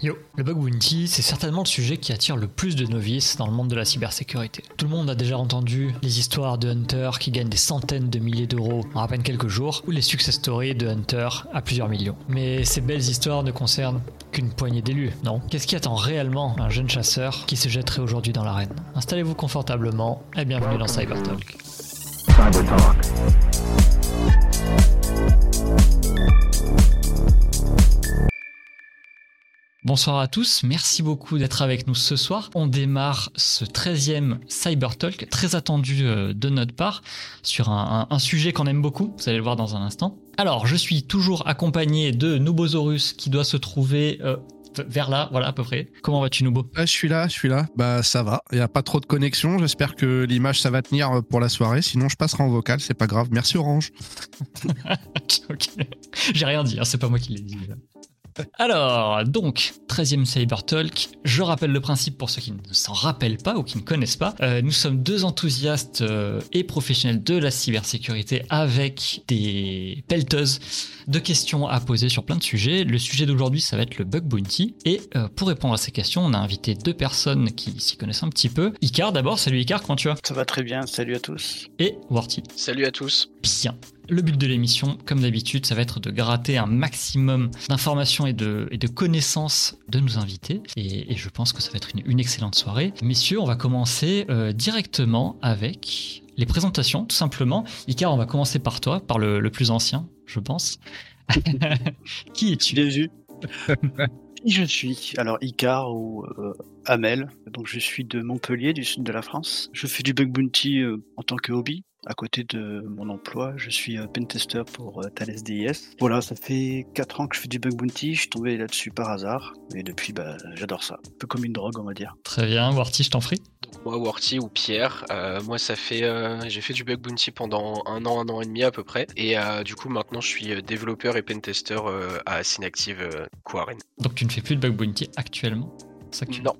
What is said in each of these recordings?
Yo, le bug bounty, c'est certainement le sujet qui attire le plus de novices dans le monde de la cybersécurité. Tout le monde a déjà entendu les histoires de hunters qui gagnent des centaines de milliers d'euros en à peine quelques jours, ou les success stories de hunters à plusieurs millions. Mais ces belles histoires ne concernent qu'une poignée d'élus, non? Qu'est-ce qui attend réellement un jeune chasseur qui se jetterait aujourd'hui dans l'arène? Installez-vous confortablement et bienvenue dans CyberTalk. Bonsoir à tous, merci beaucoup d'être avec nous ce soir. On démarre ce 13e Cyber Talk, très attendu euh, de notre part, sur un, sujet qu'on aime beaucoup, vous allez le voir dans un instant. Alors, je suis toujours accompagné de Nubosaurus qui doit se trouver euh, vers là, voilà à peu près. Comment vas-tu Nubo Je suis là, je suis là. Bah ça va. Il n'y a pas trop de connexion. J'espère que l'image ça va tenir pour la soirée. Sinon je passerai en vocal, c'est pas grave. Merci Orange. ok. J'ai rien dit, hein, c'est pas moi qui l'ai dit. Alors, donc, 13e Cyber Talk. Je rappelle le principe pour ceux qui ne s'en rappellent pas ou qui ne connaissent pas. Euh, nous sommes deux enthousiastes euh, et professionnels de la cybersécurité avec des pelteuses de questions à poser sur plein de sujets. Le sujet d'aujourd'hui, ça va être le bug bounty. Et euh, pour répondre à ces questions, on a invité deux personnes qui s'y connaissent un petit peu. Icar d'abord, salut Icar, comment tu vas? Ça va très bien, salut à tous. Et Warty. Salut à tous. Bien. Le but de l'émission, comme d'habitude, ça va être de gratter un maximum d'informations et de, et de connaissances de nos invités. Et, je pense que ça va être une, excellente soirée. Messieurs, on va commencer euh, directement avec les présentations, tout simplement. Icar, on va commencer par toi, par le, plus ancien, je pense. Qui es-tu? Bien vu. Qui je suis? Alors Icar ou euh, Amel. Donc je suis de Montpellier, du sud de la France. Je fais du bug bounty euh, en tant que hobby à côté de mon emploi, je suis euh, pentester pour euh, Thales DIS. Voilà, ça fait 4 ans que je fais du bug bounty, je suis tombé là-dessus par hasard, et depuis, bah, j'adore ça. Un peu comme une drogue, on va dire. Très bien, Warty, je t'en prie. Donc moi, Warty ou Pierre, euh, moi, ça fait, j'ai fait du bug bounty pendant un an, un an et demi à peu près, et du coup, maintenant, je suis développeur et pentester à Synactive Quarren. Donc tu ne fais plus de bug bounty actuellement? Non,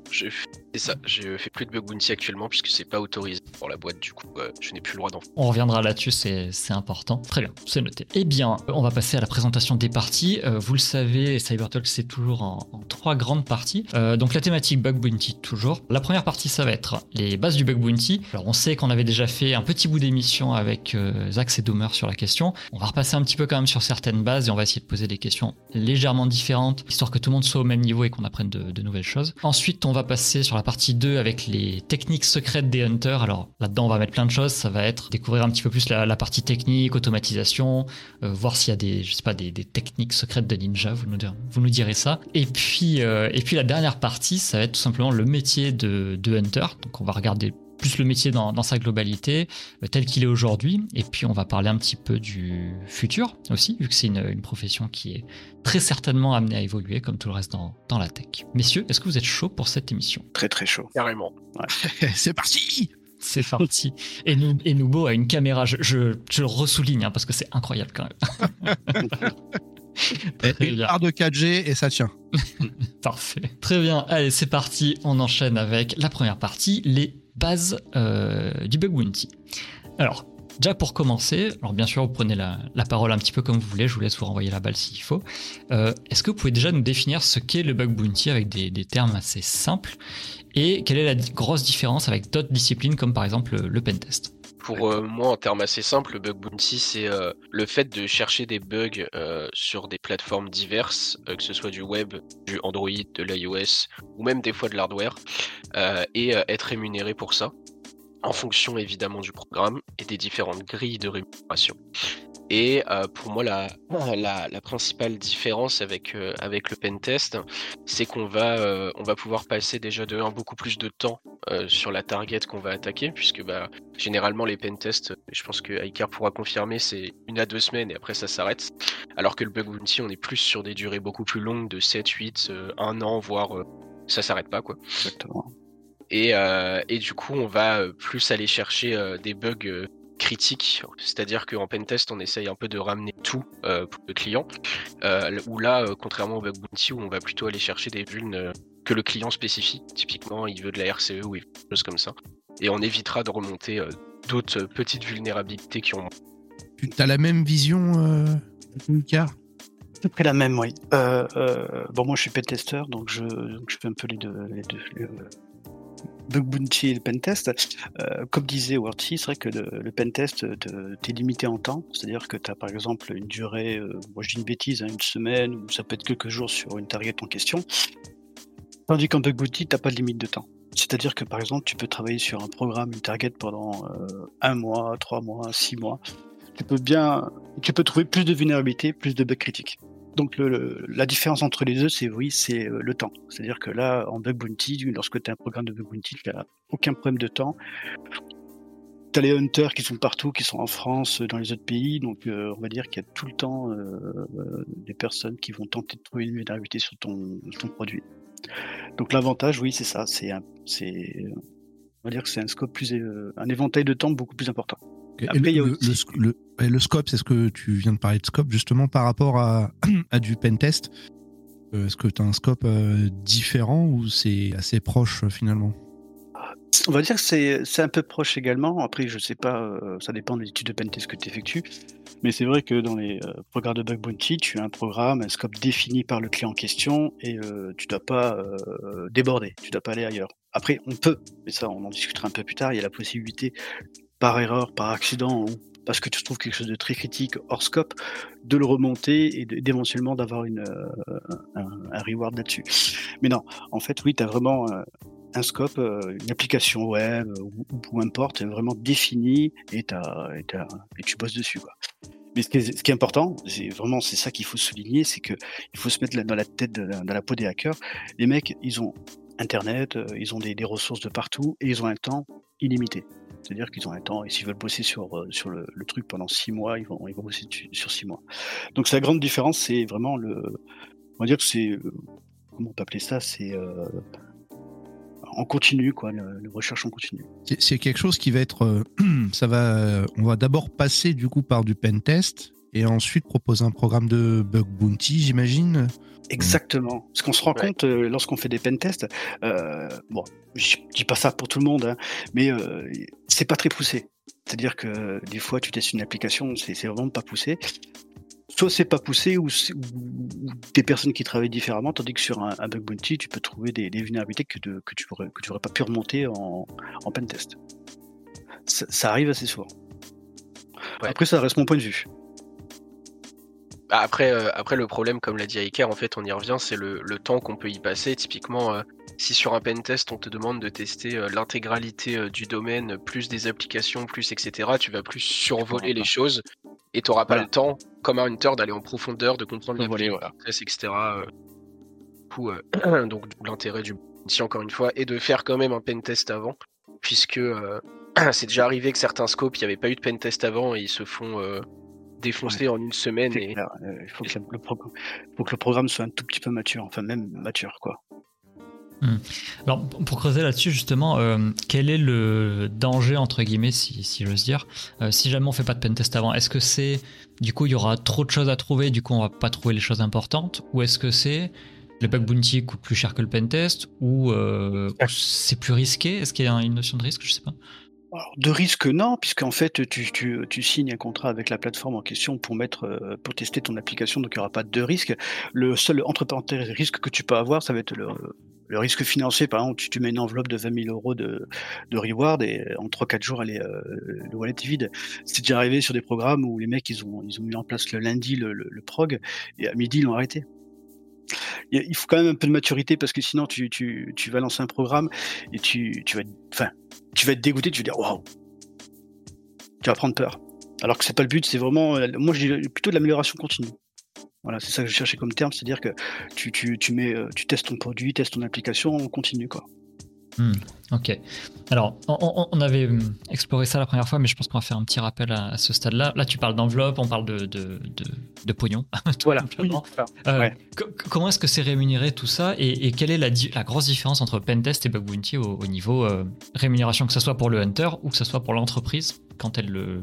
c'est ça. Je fais plus de bug bounty actuellement puisque c'est pas autorisé pour la boîte. Du coup, euh, je n'ai plus le droit d'en faire. On reviendra là-dessus, c'est important. Très bien, c'est noté. Eh bien, on va passer à la présentation des parties. Euh, vous le savez, CyberTalk, c'est toujours en, trois grandes parties. Euh, donc, la thématique bug bounty, toujours. La première partie, ça va être les bases du bug bounty. Alors, on sait qu'on avait déjà fait un petit bout d'émission avec Zax et Doomer sur la question. On va repasser un petit peu quand même sur certaines bases et on va essayer de poser des questions légèrement différentes, histoire que tout le monde soit au même niveau et qu'on apprenne de nouvelles choses. Ensuite, on va passer sur la partie 2 avec les techniques secrètes des hunters. Alors là-dedans, on va mettre plein de choses. Ça va être découvrir un petit peu plus la, partie technique, automatisation, euh, voir s'il y a des, je sais pas, des, techniques secrètes de ninja. Vous nous, vous nous direz ça. Et puis, euh, et puis la dernière partie, ça va être tout simplement le métier de, de hunter. Donc on va regarder plus le métier dans, sa globalité, euh, tel qu'il est aujourd'hui. Et puis on va parler un petit peu du futur aussi, vu que c'est une, profession qui est très certainement amenée à évoluer, comme tout le reste dans, la tech. Messieurs, est-ce que vous êtes chaud pour cette émission? Très très chaud. Carrément. c'est parti c'est parti. Et, nous, et Noubo a une caméra, je, je, le ressouligne hein, parce que c'est incroyable quand même. Très une de 4G et ça tient. Parfait. Très bien. Allez, c'est parti. On enchaîne avec la première partie, les base euh, du bug bounty. Alors, déjà pour commencer, alors bien sûr, vous prenez la, parole un petit peu comme vous voulez, je vous laisse vous renvoyer la balle s'il faut. Euh, est-ce que vous pouvez déjà nous définir ce qu'est le bug bounty avec des, termes assez simples et quelle est la grosse différence avec d'autres disciplines comme par exemple le, pentest pour euh, moi, en termes assez simples, le bug bounty, c'est le fait de chercher des bugs sur des plateformes diverses, que ce soit du web, du Android, de l'iOS ou même des fois de l'hardware, et être rémunéré pour ça, en fonction évidemment du programme et des différentes grilles de rémunération. Et euh, pour moi, la, la, principale différence avec, euh, avec le pentest, c'est qu'on va, euh, on va pouvoir passer déjà de beaucoup plus de temps sur la target qu'on va attaquer, puisque bah, généralement les pentests, je pense que Icar pourra confirmer, c'est une à deux semaines et après ça s'arrête. Alors que le bug bounty, on est plus sur des durées beaucoup plus longues de 7, 8, 1 an, voire ça s'arrête pas. quoi. Exactement. Et, et, du coup, on va plus aller chercher des bugs critique, c'est-à-dire qu'en pentest on essaye un peu de ramener tout euh, pour le client, euh, ou là, euh, contrairement au bug bounty où on va plutôt aller chercher des vulnes que le client spécifie, typiquement il veut de la RCE ou des choses comme ça, et on évitera de remonter d'autres petites vulnérabilités qui ont... Tu as la même vision, Car peu près la même, oui. Euh, euh, bon, moi, je suis pentester, donc je, donc je fais un peu les deux, les deux le bug bounty et le pentest. Euh, comme disait Worthy, c'est vrai que le, le pentest, t'es limité en temps. C'est-à-dire que tu as par exemple une durée, euh, moi je dis une bêtise, hein, une semaine, ou ça peut être quelques jours sur une target en question. Tandis qu'en bug bounty, t'as pas de limite de temps. C'est-à-dire que par exemple, tu peux travailler sur un programme, une target pendant euh, un mois, trois mois, six mois. Tu peux bien, tu peux trouver plus de vulnérabilité, plus de bugs critiques. Donc le, la différence entre les deux, c'est oui, c'est euh, le temps. C'est-à-dire que là, en bug bounty, lorsque tu as un programme de bug bounty, tu n'as aucun problème de temps. Tu as les hunters qui sont partout, qui sont en France, dans les autres pays, donc euh, on va dire qu'il y a tout le temps euh, des personnes qui vont tenter de trouver une vulnérabilité sur ton, ton produit. Donc l'avantage, oui, c'est ça, c'est c'est on va dire que c'est un scope plus un éventail de temps beaucoup plus important. Après, le, il y a aussi... le, le, le, scope, c'est ce que tu viens de parler de scope, justement par rapport à, du pentest. Est-ce que tu as un scope euh, différent ou c'est assez proche finalement? On va dire que c'est un peu proche également. Après, je sais pas, euh, ça dépend des études de pentest que tu effectues. Mais c'est vrai que dans les euh, programmes de bug bounty, tu as un programme, un scope défini par le client en question et euh, tu dois pas euh, déborder, tu dois pas aller ailleurs. Après, on peut, mais ça, on en discutera un peu plus tard. Il y a la possibilité par erreur, par accident, parce que tu trouves quelque chose de très critique hors scope, de le remonter et d'éventuellement d'avoir une euh, un, reward là-dessus. Mais non, en fait, oui, tu as vraiment euh, un scope, euh, une application web ou, ou peu importe, vraiment défini et, et, et tu bosses dessus. Mais ce qui est, important, c'est vraiment c'est ça qu'il faut souligner, c'est que il faut se mettre dans la tête, dans la peau des hackers. Les mecs, ils ont Internet, ils ont des ressources de partout et ils ont un temps illimité. C'est-à-dire qu'ils ont un temps, et s'ils veulent bosser sur, euh, sur le, truc pendant six mois, ils vont, ils vont bosser sur six mois. Donc la grande différence, c'est vraiment le. On va dire que c'est. Euh, comment on peut appeler ça C'est. Euh, en continu, quoi, le, recherche en continu. C'est quelque chose qui va être. Ça va. On va d'abord passer du coup par du pen test et ensuite proposer un programme de bug bounty, j'imagine. Exactement. Parce qu'on se rend ouais. compte euh, lorsqu'on fait des pen tests, euh, bon, je dis pas ça pour tout le monde, hein, mais euh, c'est pas très poussé. C'est-à-dire que des fois, tu testes une application, c'est vraiment pas poussé. Soit c'est pas poussé, ou, ou, des personnes qui travaillent différemment, tandis que sur un, un bug bounty, tu peux trouver des, des vulnérabilités que, de, que tu aurais, que tu aurais pas pu remonter en, en pen test. Ça, ça arrive assez souvent. Ouais. Après, ça reste mon point de vue. Après, euh, après le problème, comme l'a dit Iker, en fait, on y revient, c'est le, le, temps qu'on peut y passer. Typiquement, euh, si sur un pentest, on te demande de tester euh, l'intégralité du domaine, plus des applications, plus etc., tu vas plus survoler les choses et tu n'auras pas le temps, comme un hunter, d'aller en profondeur, de comprendre les volets, voilà. etc. Du coup, donc l'intérêt du si encore une fois, est de faire quand même un pentest avant, puisque c'est déjà arrivé que certains scopes, il n'y avait pas eu de pentest avant et ils se font défoncer ouais. en une semaine. Et... Euh, il faut que, le faut que le programme soit un tout petit peu mature, enfin même mature, quoi. Hum. Alors, pour creuser là-dessus, justement, euh, quel est le danger, entre guillemets, si, si j'ose dire, euh, si jamais on fait pas de pentest avant Est-ce que c'est, du coup, il y aura trop de choses à trouver, du coup, on va pas trouver les choses importantes Ou est-ce que c'est le bug bounty coûte plus cher que le pentest Ou, euh, ou c'est plus risqué? Est-ce qu'il y a une notion de risque? Je sais pas. Alors, de risque, non, puisqu'en fait, tu, tu, tu, signes un contrat avec la plateforme en question pour mettre, euh, pour tester ton application, donc il n'y aura pas de risque. Le seul, entre parenthèses, risque que tu peux avoir, ça va être le, le risque financier. Par exemple, tu, tu, mets une enveloppe de 20 000 euros de, de reward et en 3-4 jours, elle est, euh, le wallet est vide. C'est déjà arrivé sur des programmes où les mecs, ils ont, ils ont mis en place le lundi le, le, le prog et à midi, ils l'ont arrêté il faut quand même un peu de maturité parce que sinon tu, tu, tu vas lancer un programme et tu, tu vas enfin tu vas être dégoûté, tu vas dire waouh, tu vas prendre peur. Alors que c'est pas le but, c'est vraiment, moi j'ai plutôt de l'amélioration continue. Voilà, c'est ça que je cherchais comme terme, c'est-à-dire que tu, tu, tu mets, tu testes ton produit, testes ton application, on continue quoi. Mmh, ok. Alors, on, on, avait exploré ça la première fois, mais je pense qu'on va faire un petit rappel à, à ce stade-là. Là, tu parles d'enveloppe, on parle de, de, de, de pognon. voilà. Oui, euh, ouais. Comment est-ce que c'est rémunéré tout ça et, et, quelle est la, la, grosse différence entre Pentest et Bug Bounty au, au niveau euh, rémunération, que ce soit pour le hunter ou que ce soit pour l'entreprise quand elle le,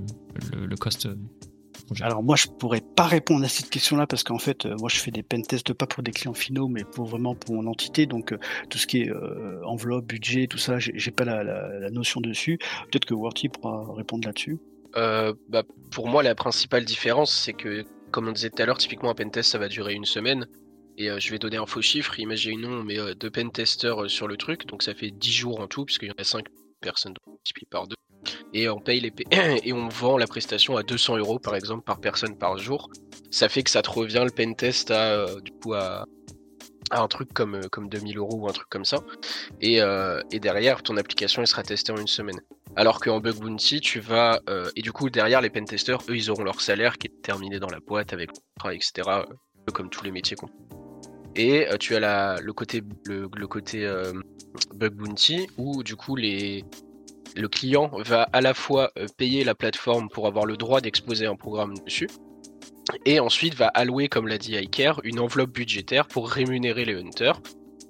le, le coste projet Alors moi, je pourrais pas répondre à cette question-là parce qu'en fait, euh, moi, je fais des pen tests pas pour des clients finaux, mais pour vraiment pour mon entité. Donc euh, tout ce qui est euh, enveloppe, budget, tout ça, j'ai pas la, la, la, notion dessus. Peut-être que Worthy pourra répondre là-dessus. Euh, bah, pour moi, la principale différence, c'est que comme on disait tout à l'heure, typiquement un pentest ça va durer une semaine. Et je vais donner un faux chiffre, imaginons on met deux pentesters sur le truc, donc ça fait 10 jours en tout, puisqu'il y en a 5 personnes, donc multiplie par 2. Et on paye les et on vend la prestation à 200 euros par exemple par personne par jour. Ça fait que ça te revient le pentest à du coup à, un truc comme, comme 2000 euros ou un truc comme ça. Et, et derrière, ton application elle sera testée en une semaine. Alors qu'en Bug Bounty, tu vas. Euh, et du coup, derrière, les pentesters, eux, ils auront leur salaire qui est terminé dans la boîte avec etc. Comme tous les métiers. Quoi. Et euh, tu as la, le côté, le, côté euh, Bug Bounty où, du coup, les, le client va à la fois payer la plateforme pour avoir le droit d'exposer un programme dessus. Et ensuite va allouer, comme l'a dit iCare, une enveloppe budgétaire pour rémunérer les hunters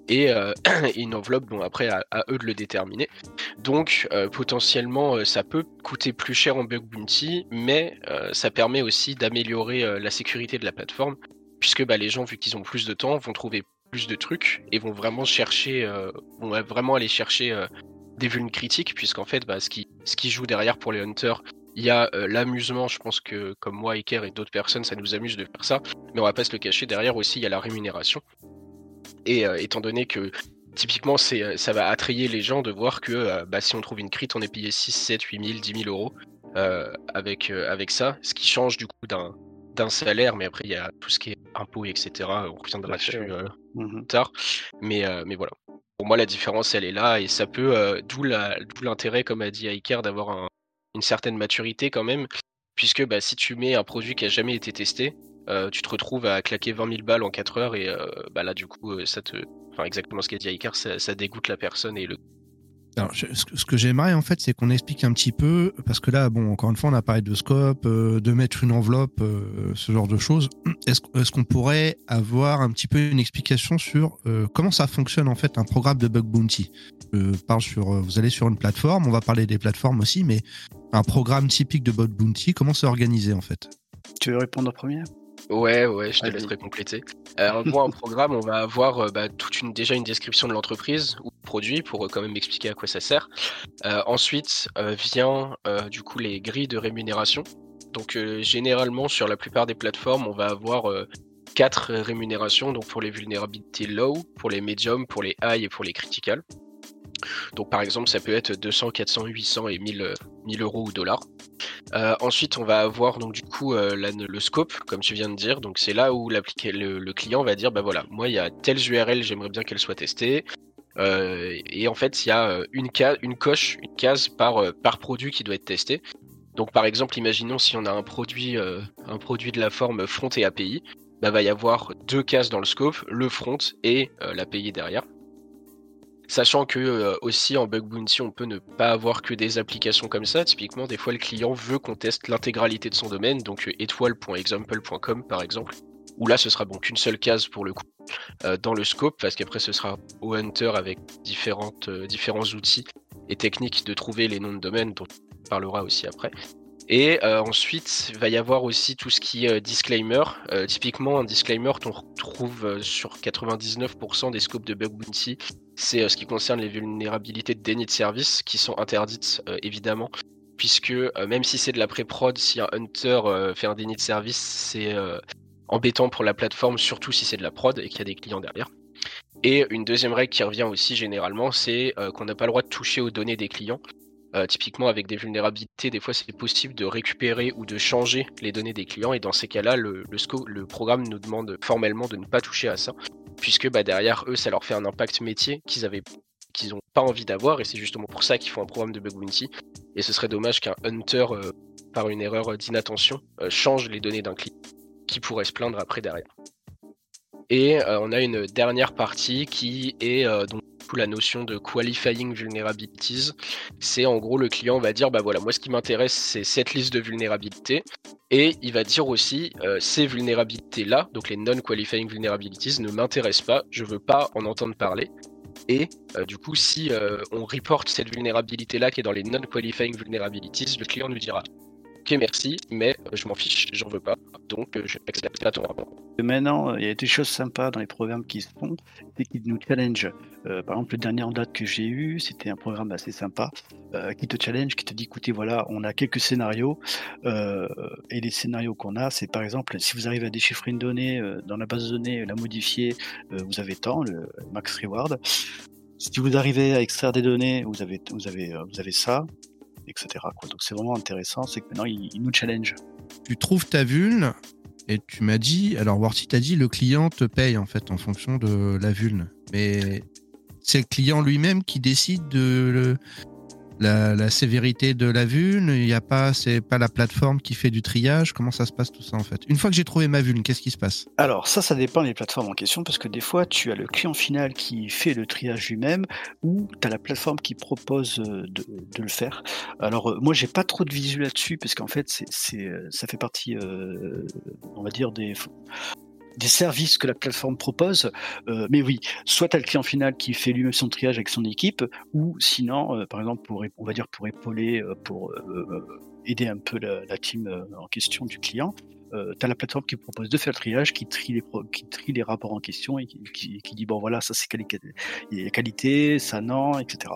et euh, une enveloppe, bon après à, eux de le déterminer. Donc euh, potentiellement euh, ça peut coûter plus cher en bug bounty, mais ça permet aussi d'améliorer la sécurité de la plateforme, puisque bah, les gens vu qu'ils ont plus de temps vont trouver plus de trucs et vont vraiment chercher, vont vraiment aller chercher des vulnes critiques, puisqu'en fait bah, ce, qui, ce qui joue derrière pour les hunters, il y a l'amusement, je pense que comme moi, Iker et d'autres personnes, ça nous amuse de faire ça, mais on va pas se le cacher, derrière aussi il y a la rémunération. Et euh, étant donné que typiquement, c'est, euh, ça va attrayer les gens de voir que euh, bah, si on trouve une crit, on est payé 6, 7, 8 000, 10 000 euros avec, avec ça, ce qui change du coup d'un, d'un salaire, mais après il y a tout ce qui est impôts, etc. On reviendra dessus mmh tard. Mais, mais voilà. Pour moi, la différence, elle est là et ça peut, d'où, la, d'où l'intérêt, comme a dit Iker, d'avoir une certaine maturité quand même, puisque bah, si tu mets un produit qui a jamais été testé, euh, tu te retrouves à claquer 20 000 balles en 4 heures et euh, bah là du coup euh, ça te, enfin exactement ce qu'a dit Icar, ça, dégoûte la personne et le. Alors, ce que j'aimerais en fait, c'est qu'on explique un petit peu, parce que là, bon, encore une fois, on a parlé de scope, de mettre une enveloppe, ce genre de choses. Est-ce qu'on pourrait avoir un petit peu une explication sur comment ça fonctionne en fait un programme de bug bounty? Je parle sur, vous allez sur une plateforme, on va parler des plateformes aussi, mais un programme typique de bug bounty, comment c'est organisé en fait? Tu veux répondre en premier? Ouais, ouais, je te laisserai compléter. Alors, moi, en programme, on va avoir euh, bah, toute une, déjà une description de l'entreprise ou du produit pour euh, quand même expliquer à quoi ça sert. Euh, ensuite, vient du coup les grilles de rémunération. Donc, généralement, sur la plupart des plateformes, on va avoir quatre rémunérations. Donc, pour les vulnérabilités low, pour les medium, pour les high et pour les critical. Donc par exemple, ça peut être 200, 400, 800 et 1000, 1000 euros ou dollars. Euh, ensuite, on va avoir donc du coup euh, le scope, comme tu viens de dire. Donc c'est là où le, le, client va dire, bah voilà, moi il y a telle URL, j'aimerais bien qu'elle soit testée. Euh, et en fait, il y a une, coche, une case par, produit qui doit être testé. Donc par exemple, imaginons si on a un produit, un produit de la forme front et API, bah va y avoir deux cases dans le scope, le front et l'API derrière. Sachant que euh, aussi en bug bounty, on peut ne pas avoir que des applications comme ça. Typiquement, des fois, le client veut qu'on teste l'intégralité de son domaine, donc euh, étoile.example.com par exemple. Où là, ce sera bon qu'une seule case pour le coup euh, dans le scope, parce qu'après, ce sera au hunter avec différents outils et techniques de trouver les noms de domaine, dont on parlera aussi après. Et euh, ensuite, il va y avoir aussi tout ce qui est disclaimer. Euh, typiquement, un disclaimer qu'on retrouve euh, sur 99% des scopes de bug bounty, c'est ce qui concerne les vulnérabilités de déni de service qui sont interdites évidemment, puisque même si c'est de la pré-prod, si un hunter fait un déni de service, c'est embêtant pour la plateforme, surtout si c'est de la prod et qu'il y a des clients derrière. Et une deuxième règle qui revient aussi généralement, c'est qu'on n'a pas le droit de toucher aux données des clients. Euh, typiquement, avec des vulnérabilités, des fois, c'est possible de récupérer ou de changer les données des clients. Et dans ces cas-là, le, le, programme nous demande formellement de ne pas toucher à ça, puisque bah, derrière eux, ça leur fait un impact métier qu'ils avaient qu'ils n'ont pas envie d'avoir. Et c'est justement pour ça qu'ils font un programme de bug bounty. Et ce serait dommage qu'un hunter, euh, par une erreur d'inattention, euh, change les données d'un client qui pourrait se plaindre après derrière. Et on a une dernière partie qui est donc la notion de qualifying vulnerabilities. C'est en gros le client va dire bah voilà, moi ce qui m'intéresse c'est cette liste de vulnérabilités et il va dire aussi euh, ces vulnérabilités là, donc les non-qualifying vulnerabilities ne m'intéressent pas, je veux pas en entendre parler. Et euh, du coup, si euh, on reporte cette vulnérabilité là qui est dans les non-qualifying vulnerabilities, le client nous dira ok merci, mais je m'en fiche, j'en veux pas, donc je n'accepte pas ton rapport. Maintenant, il y a des choses sympas dans les programmes qui se font, c'est qu'ils nous challenge. par exemple, le dernier en date que j'ai eu, c'était un programme assez sympa qui te challenge, qui te dit écoutez, voilà, on a quelques scénarios, et les scénarios qu'on a, c'est par exemple, si vous arrivez à déchiffrer une donnée dans la base de données, la modifier, vous avez tant, le max reward. Si vous arrivez à extraire des données, vous avez, vous avez, vous avez ça, etc. Donc c'est vraiment intéressant, c'est que maintenant il, nous challenge. Tu trouves ta vulne et tu m'as dit, alors Warty t'a dit, le client te paye en fait en fonction de la vulne. Mais c'est le client lui-même qui décide de, la, sévérité de la vulne, il y a pas, c'est pas la plateforme qui fait du triage. Comment ça se passe tout ça en fait? Une fois que j'ai trouvé ma vulne, qu'est-ce qui se passe? Alors ça, ça dépend des plateformes en question parce que des fois, tu as le client final qui fait le triage lui-même ou tu as la plateforme qui propose euh, de, le faire. Alors euh, moi, j'ai pas trop de visu là-dessus parce qu'en fait, c'est, euh, ça fait partie, on va dire des des services que la plateforme propose. Euh, mais oui, soit tu as le client final qui fait lui-même son triage avec son équipe, ou sinon, euh, par exemple, pour, on va dire pour épauler, euh, pour aider un peu la, team en question du client, tu as la plateforme qui propose de faire le triage, qui trie les, qui trie les rapports en question et qui, dit bon voilà, ça c'est qualité, ça non, etc.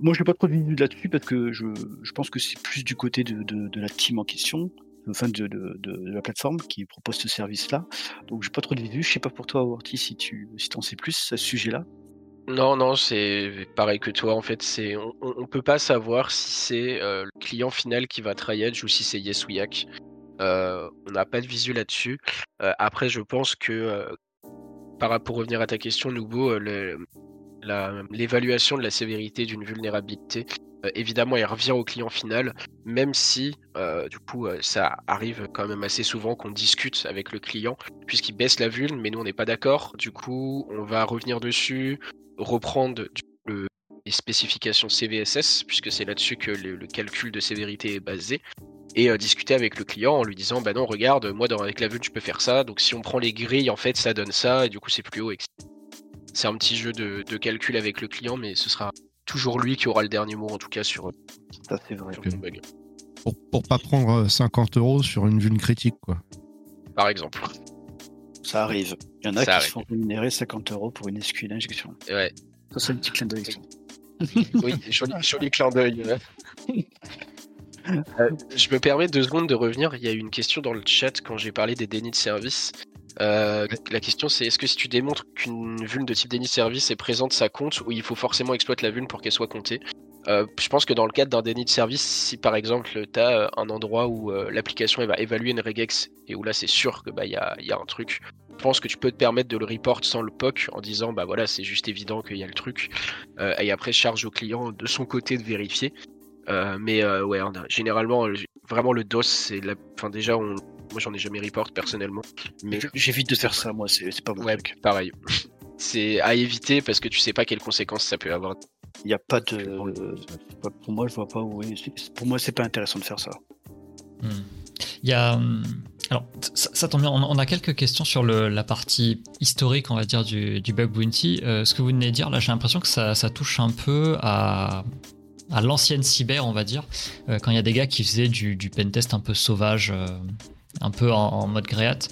moi, je n'ai pas trop de là-dessus parce que je, je pense que c'est plus du côté de, de, de, la team en question enfin de, la plateforme qui propose ce service-là. Donc j'ai pas trop de visu. Je sais pas pour toi, Orti, si tu si en sais plus à ce sujet-là. Non, non, c'est pareil que toi. En fait, c'est on, on peut pas savoir si c'est euh, le client final qui va triage ou si c'est Yes ou Yak. Euh, on n'a pas de visu là-dessus. Euh, après, je pense que pour revenir à ta question, Nouveau, l'évaluation de la sévérité d'une vulnérabilité évidemment, il revient au client final, même si, euh, du coup, euh, ça arrive quand même assez souvent qu'on discute avec le client, puisqu'il baisse la vulne, mais nous, on n'est pas d'accord. Du coup, on va revenir dessus, reprendre les spécifications CVSS, puisque c'est là-dessus que le, calcul de sévérité est basé, et discuter avec le client en lui disant, bah non, regarde, moi, avec la vulne, je peux faire ça, donc si on prend les grilles, en fait, ça donne ça, et du coup, c'est plus haut, C'est un petit jeu de calcul avec le client, mais ce sera toujours lui qui aura le dernier mot, en tout cas, sur, ça, c'est vrai. bug. Pour, pour pas prendre 50 euh, euros sur une vulne critique, quoi. Par exemple. Ça arrive. Il y en a qui se font rémunérer 50 euros pour une SQL injection. Ouais. Ça, c'est un petit clin d'œil. oui, joli, clin d'œil. Euh, je me permets deux secondes de revenir. Il y a eu une question dans le chat quand j'ai parlé des dénis de service. Euh, la question c'est est-ce que si tu démontres qu'une vulne de type déni service est présente, ça compte ou il faut forcément exploiter la vulne pour qu'elle soit comptée? Euh, Je pense que dans le cadre d'un déni de service, si par exemple tu as euh, un endroit où l'application va évaluer une regex et où là c'est sûr que bah il y a, y a, un truc, je pense que tu peux te permettre de le report sans le POC en disant bah voilà c'est juste évident qu'il y a le truc et après charge au client de son côté de vérifier. mais ouais, généralement vraiment le DOS c'est la, enfin déjà on moi, j'en ai jamais report personnellement. Mais j'évite de faire ça, moi, c'est pas bon. Ouais, pareil. c'est à éviter parce que tu sais pas quelles conséquences ça peut avoir. Il n'y a pas de. Pour moi, je vois pas où. Pour moi, c'est pas intéressant de faire ça. Hmm. Il y a. Hmm, alors, ça, tombe bien, on a quelques questions sur le, la partie historique, on va dire, du, du bug bounty. Euh, ce que vous venez de dire, là, j'ai l'impression que ça, ça, touche un peu à, à l'ancienne cyber, on va dire, euh, quand il y a des gars qui faisaient du, du pentest un peu sauvage, euh, un peu en, mode gréate,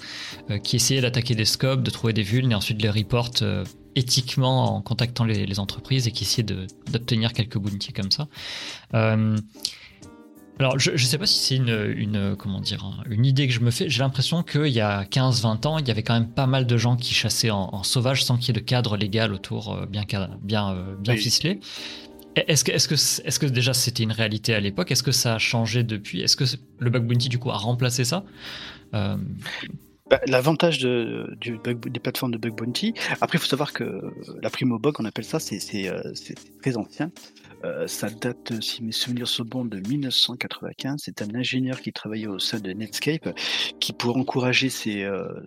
euh, qui essayait d'attaquer des scopes, de trouver des vulnes et ensuite de les report euh, éthiquement en contactant les, entreprises et qui essayait d'obtenir quelques bounties comme ça. Euh, alors, je ne sais pas si c'est une, comment dire, une idée que je me fais. J'ai l'impression qu'il y a 15-20 ans, il y avait quand même pas mal de gens qui chassaient en, sauvage sans qu'il y ait de cadre légal autour bien, bien, bien ficelé. Est-ce que, est que, est que déjà c'était une réalité à l'époque? Est-ce que ça a changé depuis? Est-ce que le bug bounty du coup a remplacé ça? Euh, bah, L'avantage de, des plateformes de bug bounty, après il faut savoir que la primo bug, on appelle ça, c'est euh, très ancien. Euh, ça date, si mes souvenirs sont bons, de 1995. C'est un ingénieur qui travaillait au sein de Netscape qui, pour encourager ses, euh,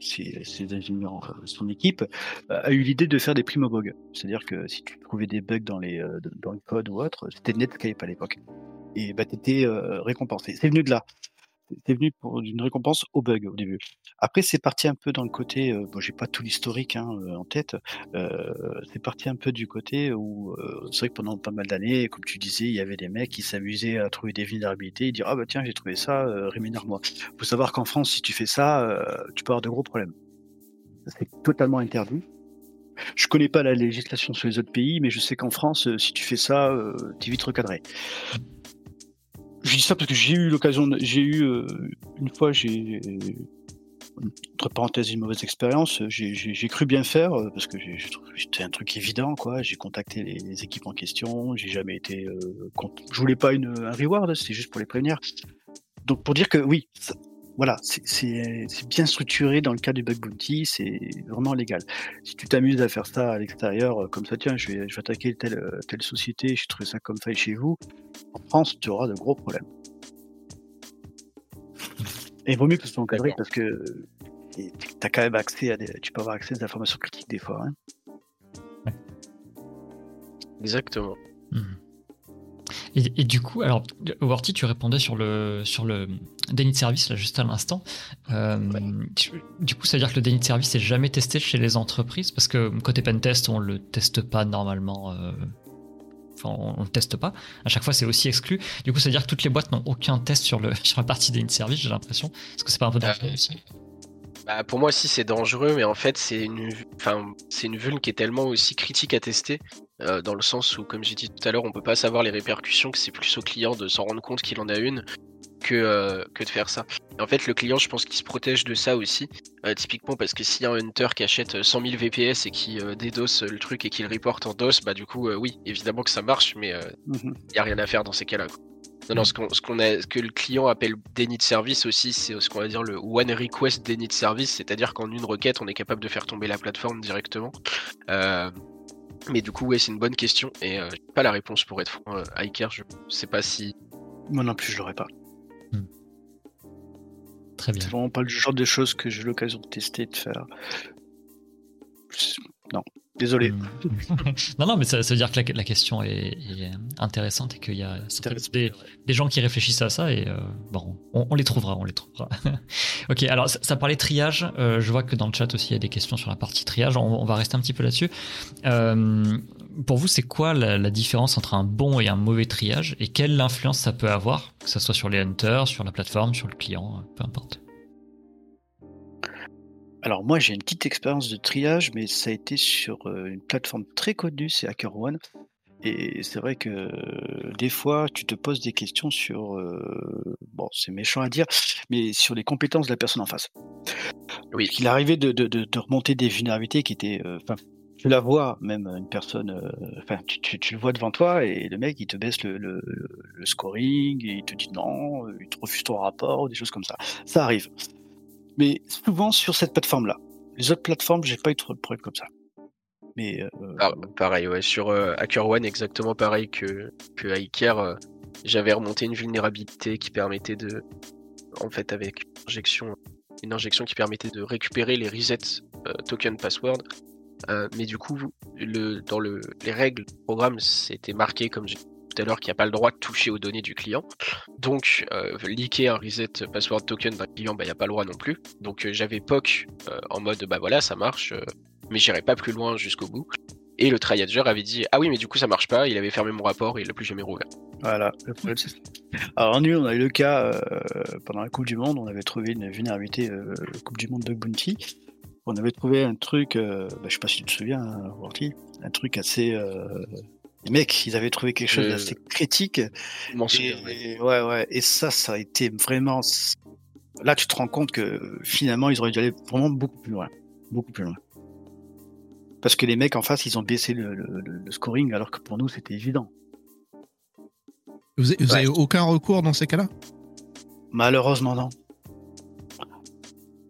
ingénieurs, euh, son équipe, a eu l'idée de faire des primo bugs. C'est-à-dire que si tu trouvais des bugs dans les, dans le code ou autre, c'était Netscape à l'époque. Et bah, tu récompensé. C'est venu de là. C'est venu pour une récompense au bug au début. Après, c'est parti un peu dans le côté, euh, bon, j'ai pas tout l'historique hein, euh, en tête. Euh, c'est parti un peu du côté où euh, c'est vrai que pendant pas mal d'années, comme tu disais, il y avait des mecs qui s'amusaient à trouver des vulnérabilités et dire ah bah tiens j'ai trouvé ça, rémunère-moi. Faut savoir qu'en France, si tu fais ça, tu peux avoir de gros problèmes. C'est totalement interdit. Je connais pas la législation sur les autres pays, mais je sais qu'en France, si tu fais ça, t'es vite recadré. Je dis ça parce que j'ai eu l'occasion, j'ai eu euh, une fois, j'ai entre parenthèses une mauvaise expérience. J'ai cru bien faire euh, parce que c'était un truc évident, quoi. J'ai contacté les, équipes en question. J'ai jamais été. euh, je voulais pas une, un reward, c'était juste pour les prévenir. Donc pour dire que oui, voilà, c'est- bien structuré dans le cas du bug bounty, c'est vraiment légal. Si tu t'amuses à faire ça à l'extérieur, euh, comme ça, tiens, je vais, je vais attaquer telle, euh, telle société, j'ai trouvé ça comme faille chez vous, en France, tu auras de gros problèmes. Et il vaut mieux que ce soit encadré parce que tu as quand même accès à des, tu peux avoir accès à des informations critiques des fois. hein. Exactement. Mhm. Et, et du coup, alors, Worty, tu répondais sur le, sur le déni de service, là, juste à l'instant. Euh, Du coup, ça veut dire que le déni de service n'est jamais testé chez les entreprises? Parce que côté pentest, on le teste pas normalement. euh, Enfin, on, on le teste pas. À chaque fois, c'est aussi exclu. Du coup, ça veut dire que toutes les boîtes n'ont aucun test sur, le, sur la partie déni de service, j'ai l'impression. Parce que c'est pas un peu dangereux Euh, aussi? Bah, pour moi aussi c'est dangereux, mais en fait c'est une, enfin c'est une vulne qui est tellement aussi critique à tester, euh, dans le sens où, comme j'ai dit tout à l'heure, on peut pas savoir les répercussions, que c'est plus au client de s'en rendre compte qu'il en a une, que euh, que de faire ça. Et en fait, le client, je pense qu'il se protège de ça aussi, euh, typiquement parce que s'il y a un hunter qui achète 100 000 VPS et qui dédosse le truc et qui le reporte en DOS, bah du coup, oui, évidemment que ça marche, mais euh, Mhm. il y a rien à faire dans ces cas-là. Non, non, ce, qu'on, ce, a, ce que le client appelle déni de service aussi, c'est ce qu'on va dire le one request déni de service, c'est-à-dire qu'en une requête, on est capable de faire tomber la plateforme directement. Euh, mais du coup, ouais, c'est une bonne question et euh, j'ai pas la réponse pour être franc. Euh, Iker, je sais pas si. Moi non plus, je l'aurais pas. Très bien. C'est vraiment pas le genre de choses que j'ai eu l'occasion de tester, de faire. Non, désolé. Mm. non, non, mais ça, ça veut dire que la, la question est, est intéressante et qu'il y a des, des gens qui réfléchissent à ça et euh, bon, on, on les trouvera, on les trouvera. ok, alors ça, ça parlait triage. euh, je vois que dans le chat aussi il y a des questions sur la partie triage. On, on va rester un petit peu là-dessus. Euh, pour vous, c'est quoi la, la différence entre un bon et un mauvais triage et quelle influence ça peut avoir, que ce soit sur les hunters, sur la plateforme, sur le client, peu importe? Alors moi j'ai une petite expérience de triage, mais ça a été sur euh, une plateforme très connue, c'est HackerOne. Et c'est vrai que euh, des fois tu te poses des questions sur, euh, bon c'est méchant à dire, mais sur les compétences de la personne en face. Oui. Il arrivait de, de, de, de remonter des vulnérabilités qui étaient, euh, enfin tu la vois même une personne, euh, enfin tu, tu, tu le vois devant toi et le mec il te baisse le, le, le scoring et il te dit non, il te refuse ton rapport, des choses comme ça. Ça arrive. Mais souvent sur cette plateforme-là. Les autres plateformes, j'ai pas eu trop de problèmes comme ça. Mais euh, Ah, pareil, ouais. Sur euh, HackerOne, exactement pareil que, que Iker, euh, j'avais remonté une vulnérabilité qui permettait de. En fait, avec une injection, une injection qui permettait de récupérer les reset euh, token password. Euh, mais du coup, le, dans le, les règles du programme, c'était marqué, comme tout à l'heure, qu'il n'y a pas le droit de toucher aux données du client. Donc, euh, leaker un reset password token d'un client, bah, il n'y a pas le droit non plus. Donc, euh, j'avais POC euh, en mode, bah voilà, ça marche, euh, mais j'irai pas plus loin jusqu'au bout. Et le triager avait dit, ah oui, mais du coup, ça marche pas, il avait fermé mon rapport et il l'a plus jamais rouvert. voilà, le problème c'est. Alors nous, on a eu le cas pendant la Coupe du Monde, on avait trouvé une vulnérabilité Coupe du Monde de Bounty. On avait trouvé un truc, bah, je sais pas si tu te souviens, hein, un truc assez. Euh... Les mecs, ils avaient trouvé quelque chose Euh, d'assez critique. Je m'en Et, ouais. et- ouais, ouais. Et ça, ça a été vraiment. Là, tu te rends compte que finalement, ils auraient dû aller vraiment beaucoup plus loin. Beaucoup plus loin. Parce que les mecs en face, ils ont baissé le, le- le- le scoring, alors que pour nous, c'était évident. Vous, avez- vous Ouais. avez aucun recours dans ces cas-là? Malheureusement, non.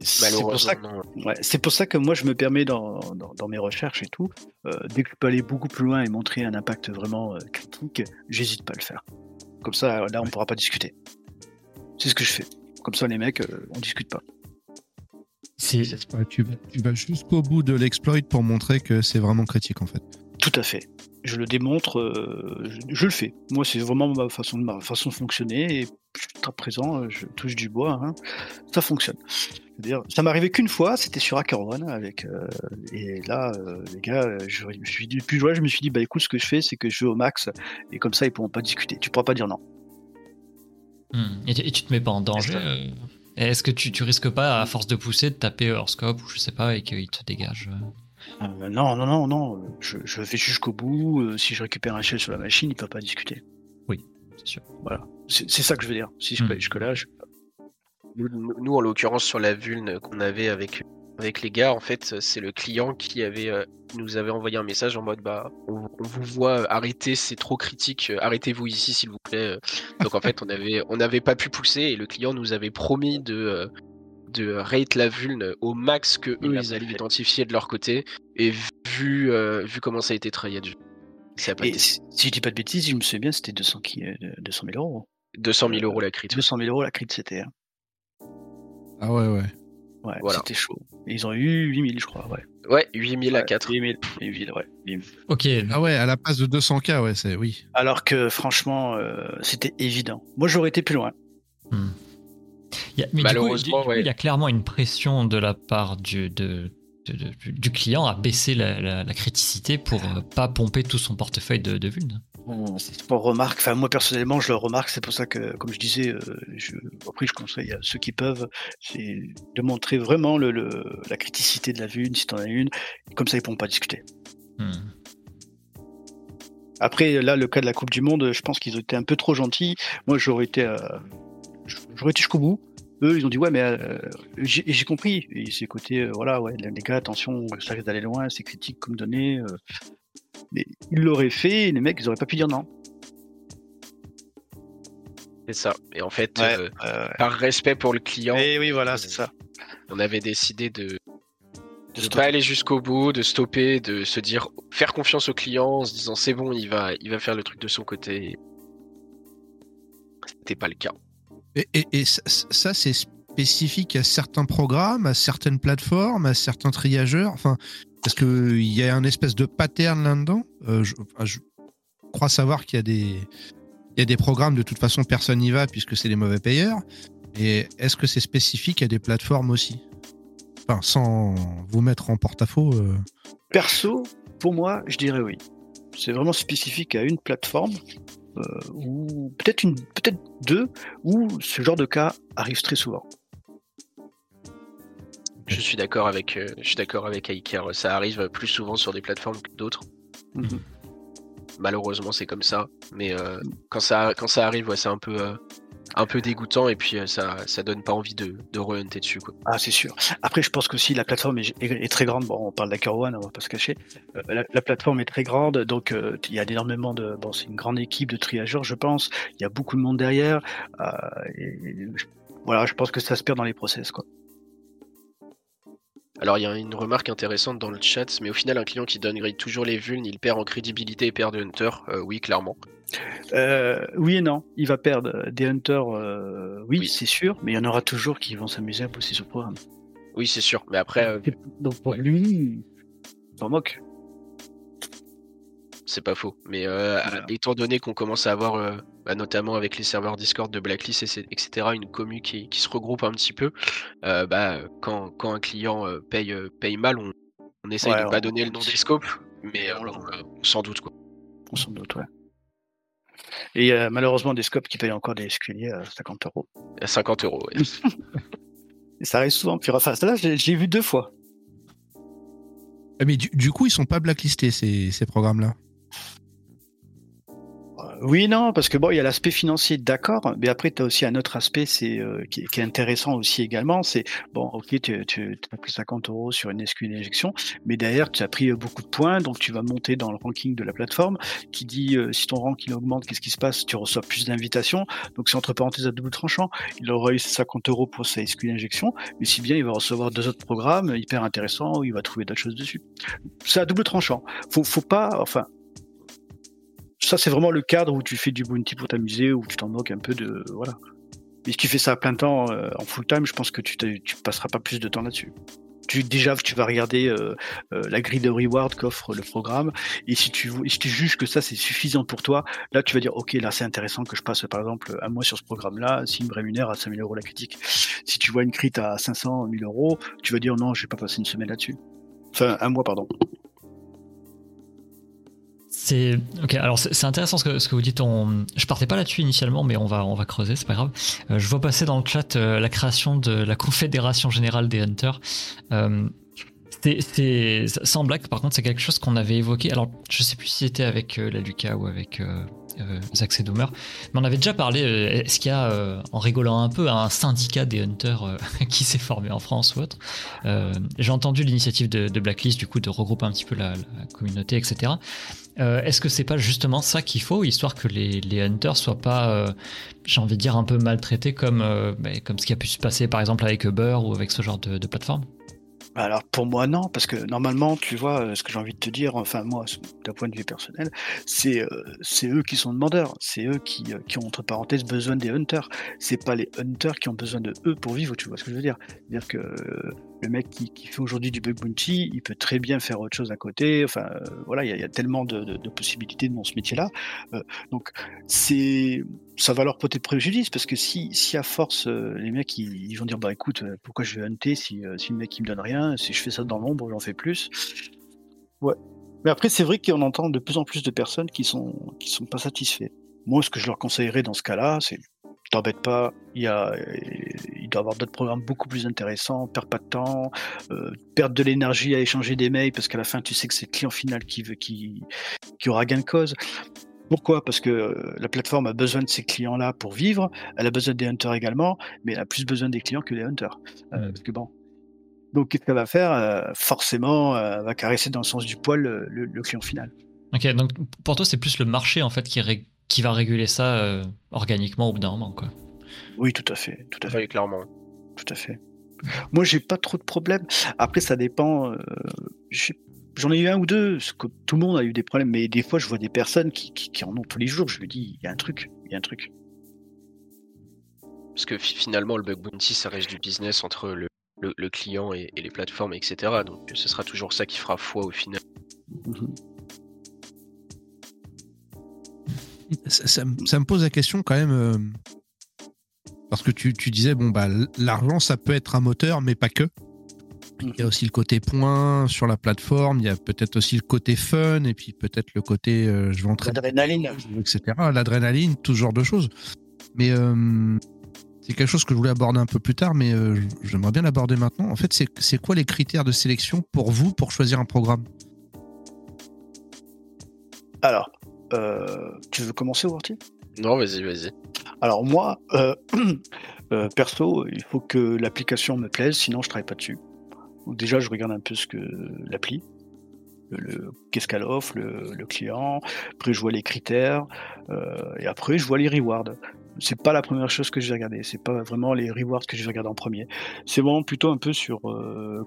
C'est pour, ça, Malheureusement, non. ouais, c'est pour ça que moi, je me permets dans, dans- dans mes recherches et tout, euh, dès que je peux aller beaucoup plus loin et montrer un impact vraiment euh, critique, j'hésite pas à le faire. Comme ça, là, on pourra pas discuter. C'est ce que je fais. Comme ça, les mecs, euh, on discute pas. Tu, vas- tu vas jusqu'au bout de l'exploit pour montrer que c'est vraiment critique en fait. Tout à fait. Je le démontre, euh, je, le fais. Moi, c'est vraiment ma façon, de fonctionner. Et jusqu'à présent, euh, je touche du bois. hein. Ça fonctionne. C'est-à-dire, ça m'est arrivé qu'une fois, c'était sur Hacker One. Avec, euh, et là, les gars, je, me suis dit, plus je me suis dit, bah écoute, ce que je fais, c'est que je vais au max. Et comme ça, ils pourront pas discuter. Tu pourras pas dire non. Hmm. Et, tu- te mets pas en danger Est-ce que tu, tu risques pas, à force de pousser, de taper hors scope ou je sais pas, et qu'il te dégage euh non, non, non, non. Je, je vais jusqu'au bout. Euh, si je récupère un shell sur la machine, il peut pas discuter. C'est sûr. Voilà. C'est ça que je veux dire. Si je peux Hmm. aller jusque-là, je... Nous, nous, en l'occurrence, sur la vulne qu'on avait avec, avec les gars, en fait, c'est le client qui avait, euh, nous avait envoyé un message en mode bah, on, on vous voit arrêter, c'est trop critique, arrêtez-vous ici, s'il vous plaît. Donc en fait, on avait, on n'avait pas pu pousser et le client nous avait promis de, euh, de rate la vulne au max que eux ils allaient identifier de leur côté. Et vu, euh, vu comment ça a été travaillé, ça a pas Et été si, je dis pas de bêtises, je me souviens bien, c'était 200, qui, euh, 200 000 euros. 200 000 euros la crit. 200 000 euros la crit, c'était. hein. Ah ouais, ouais. Ouais, Voilà. c'était chaud. Et ils ont eu 8000, je crois. Ouais. Ouais, 8000 à Ouais, 4. 8000, 8000, ouais. 8000. Ok. Ah ouais, à la place de 200K, ouais, c'est oui. Alors que franchement, euh, c'était évident. Moi, j'aurais été plus loin. Hmm. Il y a- mais du coup, Malheureusement, du coup, ouais. il y a clairement une pression de la part du, de, de- de- du client à baisser la, la- la criticité pour euh, pas pomper tout son portefeuille de, de vulnes. C'est remarque. Enfin, moi, personnellement, je le remarque. C'est pour ça que, comme je disais, euh, je, après, je conseille à ceux qui peuvent, c'est de montrer vraiment le, le- la criticité de la vue, si t'en as une. Comme ça, ils pourront pas discuter. Hmm. Après, là, le cas de la Coupe du Monde, je pense qu'ils ont été un peu trop gentils. Moi, j'aurais été, euh, j'aurais été jusqu'au bout. Eux, ils ont dit ouais, mais euh, j'ai compris. Et c'est côté, euh, voilà, ouais, les gars, attention, ça risque d'aller loin, c'est critique comme données. euh. mais ils l'auraient fait, et les mecs, ils auraient pas pu dire non. C'est ça. Et en fait, Ouais, euh, euh, par respect pour le client, et oui, voilà, c'est ça. on avait décidé de ne stopper. pas aller jusqu'au bout, de stopper, de se dire faire confiance au client en se disant c'est bon, il va, il va faire le truc de son côté. C'était pas le cas. Et, ça, c'est spécifique à certains programmes, à certaines plateformes, à certains triageurs. Enfin, est-ce qu'il y a un espèce de pattern là-dedans Euh, je, crois savoir qu'il y a des il des programmes de toute façon personne n'y va puisque c'est les mauvais payeurs. Et est-ce que c'est spécifique à des plateformes aussi? Enfin, sans vous mettre en porte-à-faux. euh, Perso, pour moi, je dirais oui. C'est vraiment spécifique à une plateforme, ou peut-être une, peut-être deux, où ce genre de cas arrive très souvent. Je suis d'accord avec, euh, je suis d'accord avec Iker. Ça arrive plus souvent sur des plateformes que d'autres. Mhm. Malheureusement, c'est comme ça. Mais euh, quand ça, quand ça arrive, ouais, c'est un peu, euh, un peu dégoûtant et puis euh, ça, ça donne pas envie de, de re-hunter dessus, quoi. Ah, c'est sûr. Après, je pense que si la plateforme est, très grande, bon, on parle d'Hacker One, on va pas se cacher. Euh, la, la plateforme est très grande, donc euh, il y a énormément de. Bon, c'est une grande équipe de triageurs, je pense. Il y a beaucoup de monde derrière. euh, voilà, je pense que ça se perd dans les process, quoi. Alors il y a une remarque intéressante dans le chat, mais au final un client qui downgrade toujours les vulnes, il perd en crédibilité et perd de hunter. Euh, oui, clairement. Euh, oui et non. Il va perdre des hunters, euh, oui, Oui. c'est sûr, mais il y en aura toujours qui vont s'amuser à bosser sur le programme. Oui, c'est sûr. Mais après, euh, Donc pour lui, il s'en moque. c'est pas faux. Mais euh, Voilà. étant donné qu'on commence à avoir, euh, bah, notamment avec les serveurs Discord de Blacklist, etc., une commu qui, qui se regroupe un petit peu, euh, bah, quand, quand un client euh, paye, euh, paye mal, on, on essaye Ouais, de pas on- donner le nom des scopes, mais on- on, on s'en doute. Quoi. On s'en doute, ouais. Et il y a malheureusement des scopes qui payent encore des SQL à 50 euros. À 50 euros. Et ça arrive souvent. Puis enfin, là, j'ai vu deux fois. Ah, Mais du, du coup, ils sont pas blacklistés ces, ces programmes-là? Oui, non, parce que bon, il y a l'aspect financier, d'accord, mais après, tu as aussi un autre aspect c'est euh, qui, est- intéressant aussi également. C'est bon, ok, tu, tu as pris 50 euros sur une SQL injection, mais derrière, tu as pris euh, beaucoup de points, donc tu vas monter dans le ranking de la plateforme qui dit euh, si ton rank il augmente, qu'est-ce qui se passe? Tu reçois plus d'invitations, donc c'est entre parenthèses à double tranchant. Il aura eu 50 euros pour sa SQL injection, mais si bien il va recevoir deux autres programmes hyper intéressants où il va trouver d'autres choses dessus. C'est à double tranchant. Faut, faut pas, enfin, ça, c'est vraiment le cadre où tu fais du bounty pour t'amuser, où tu t'en moques un peu de. Voilà. Mais si tu fais ça à plein temps, euh, en full time, je pense que tu, tu passeras pas plus de temps là-dessus. tu, déjà, tu vas regarder euh, euh, la grille de reward qu'offre le programme. Et si tu, si tu juges que ça, c'est suffisant pour toi, là, tu vas dire, OK, là, c'est intéressant que je passe, par exemple, un mois sur ce programme-là, s'il me rémunère à 5000 euros la critique. Si tu vois une crit à 500, 1000 euros, tu vas dire, non, je vais pas passer une semaine là-dessus. Enfin, un mois, pardon. C'est ok. Alors c'est intéressant ce que, vous dites. On... Je partais pas là-dessus initialement, mais on va on va creuser, c'est pas grave. Euh, je vois passer dans le chat euh, la création de la Confédération générale des hunters. Euh, c'est sans blague. Par contre, c'est quelque chose qu'on avait évoqué. Alors je sais plus si c'était avec la Lucas ou avec Zach Sedoumer. Mais on avait déjà parlé, est-ce qu'il y a, en rigolant un peu, un syndicat des hunters qui s'est formé en France ou autre? J'ai entendu l'initiative de, Blacklist, du coup, de regrouper un petit peu la, communauté, etc. est-ce que c'est pas justement ça qu'il faut, histoire que les, les hunters soient pas, j'ai envie de dire, un peu maltraités comme, bah, comme ce qui a pu se passer par exemple avec Uber ou avec ce genre de, plateforme? Alors pour moi non, parce que normalement, tu vois, euh, ce que j'ai envie de te dire, enfin moi, d'un point de vue personnel, c'est euh, eux qui sont demandeurs, c'est eux qui, euh, qui ont entre parenthèses besoin des hunters. C'est pas les hunters qui ont besoin de eux pour vivre, tu vois ce que je veux dire. C'est-à-dire que le mec qui, fait aujourd'hui du bug bounty, il peut très bien faire autre chose à côté. Enfin voilà, il y, a tellement de, possibilités dans ce métier-là. donc c'est ça va leur porter préjudice parce que si, si à force les mecs ils, vont dire bah écoute pourquoi je vais hunter si, si le mec il me donne rien si je fais ça dans l'ombre, j'en fais plus. Ouais. Mais après, c'est vrai qu'on entend de plus en plus de personnes qui sont qui sont pas satisfaits. Moi, ce que je leur conseillerais dans ce cas-là, c'est t'embête pas, il, y a, doit avoir d'autres programmes beaucoup plus intéressants, perds pas de temps, euh, perdre de l'énergie à échanger des mails parce qu'à la fin tu sais que c'est le client final qui veut qui, qui aura gain de cause. Pourquoi? Parce que euh, la plateforme a besoin de ces clients-là pour vivre, elle a besoin des hunters également, mais elle a plus besoin des clients que des hunters. Euh, parce que bon, donc, qu'est-ce qu'elle va faire? Euh, Forcément, elle va caresser dans le sens du poil le, client final. Ok, donc pour toi, c'est plus le marché en fait qui, qui va réguler ça euh, organiquement au bout d'un moment, quoi. Oui, tout à fait, tout à fait. clairement. Tout à fait. Moi, j'ai pas trop de problèmes. Après, ça dépend. J'en ai eu un ou deux. tout le monde a eu des problèmes, mais des fois, je vois des personnes qui, qui en ont tous les jours. Je me dis, il y a un truc, il y a un truc. Parce que finalement, le bug bounty, ça reste du business entre le le, client et, les plateformes, etc. Donc ce sera toujours ça qui fera foi au final. Ça, me pose la question quand même. Parce que tu, disais, bon, bah, l'argent, ça peut être un moteur, mais pas que. Il y a aussi le côté point sur la plateforme, il y a peut-être aussi le côté fun, et puis peut-être le côté euh, je vais entrer. L'adrénaline. Etc. L'adrénaline, tout ce genre de choses. Mais euh, c'est quelque chose que je voulais aborder un peu plus tard, mais euh, j'aimerais bien l'aborder maintenant. En fait, c'est quoi les critères de sélection pour vous pour choisir un programme? Alors, tu veux commencer, Worty Non, vas-y, vas-y. Alors moi, euh, perso, il faut que l'application me plaise, sinon je travaille pas dessus. Déjà, je regarde un peu ce que l'appli, le, qu'est-ce qu'elle offre, le, client. Après, je vois les critères, et après, je vois les rewards c'est pas la première chose que je vais regarder. C'est pas vraiment les rewards que je vais regarder en premier. C'est vraiment plutôt un peu sur euh,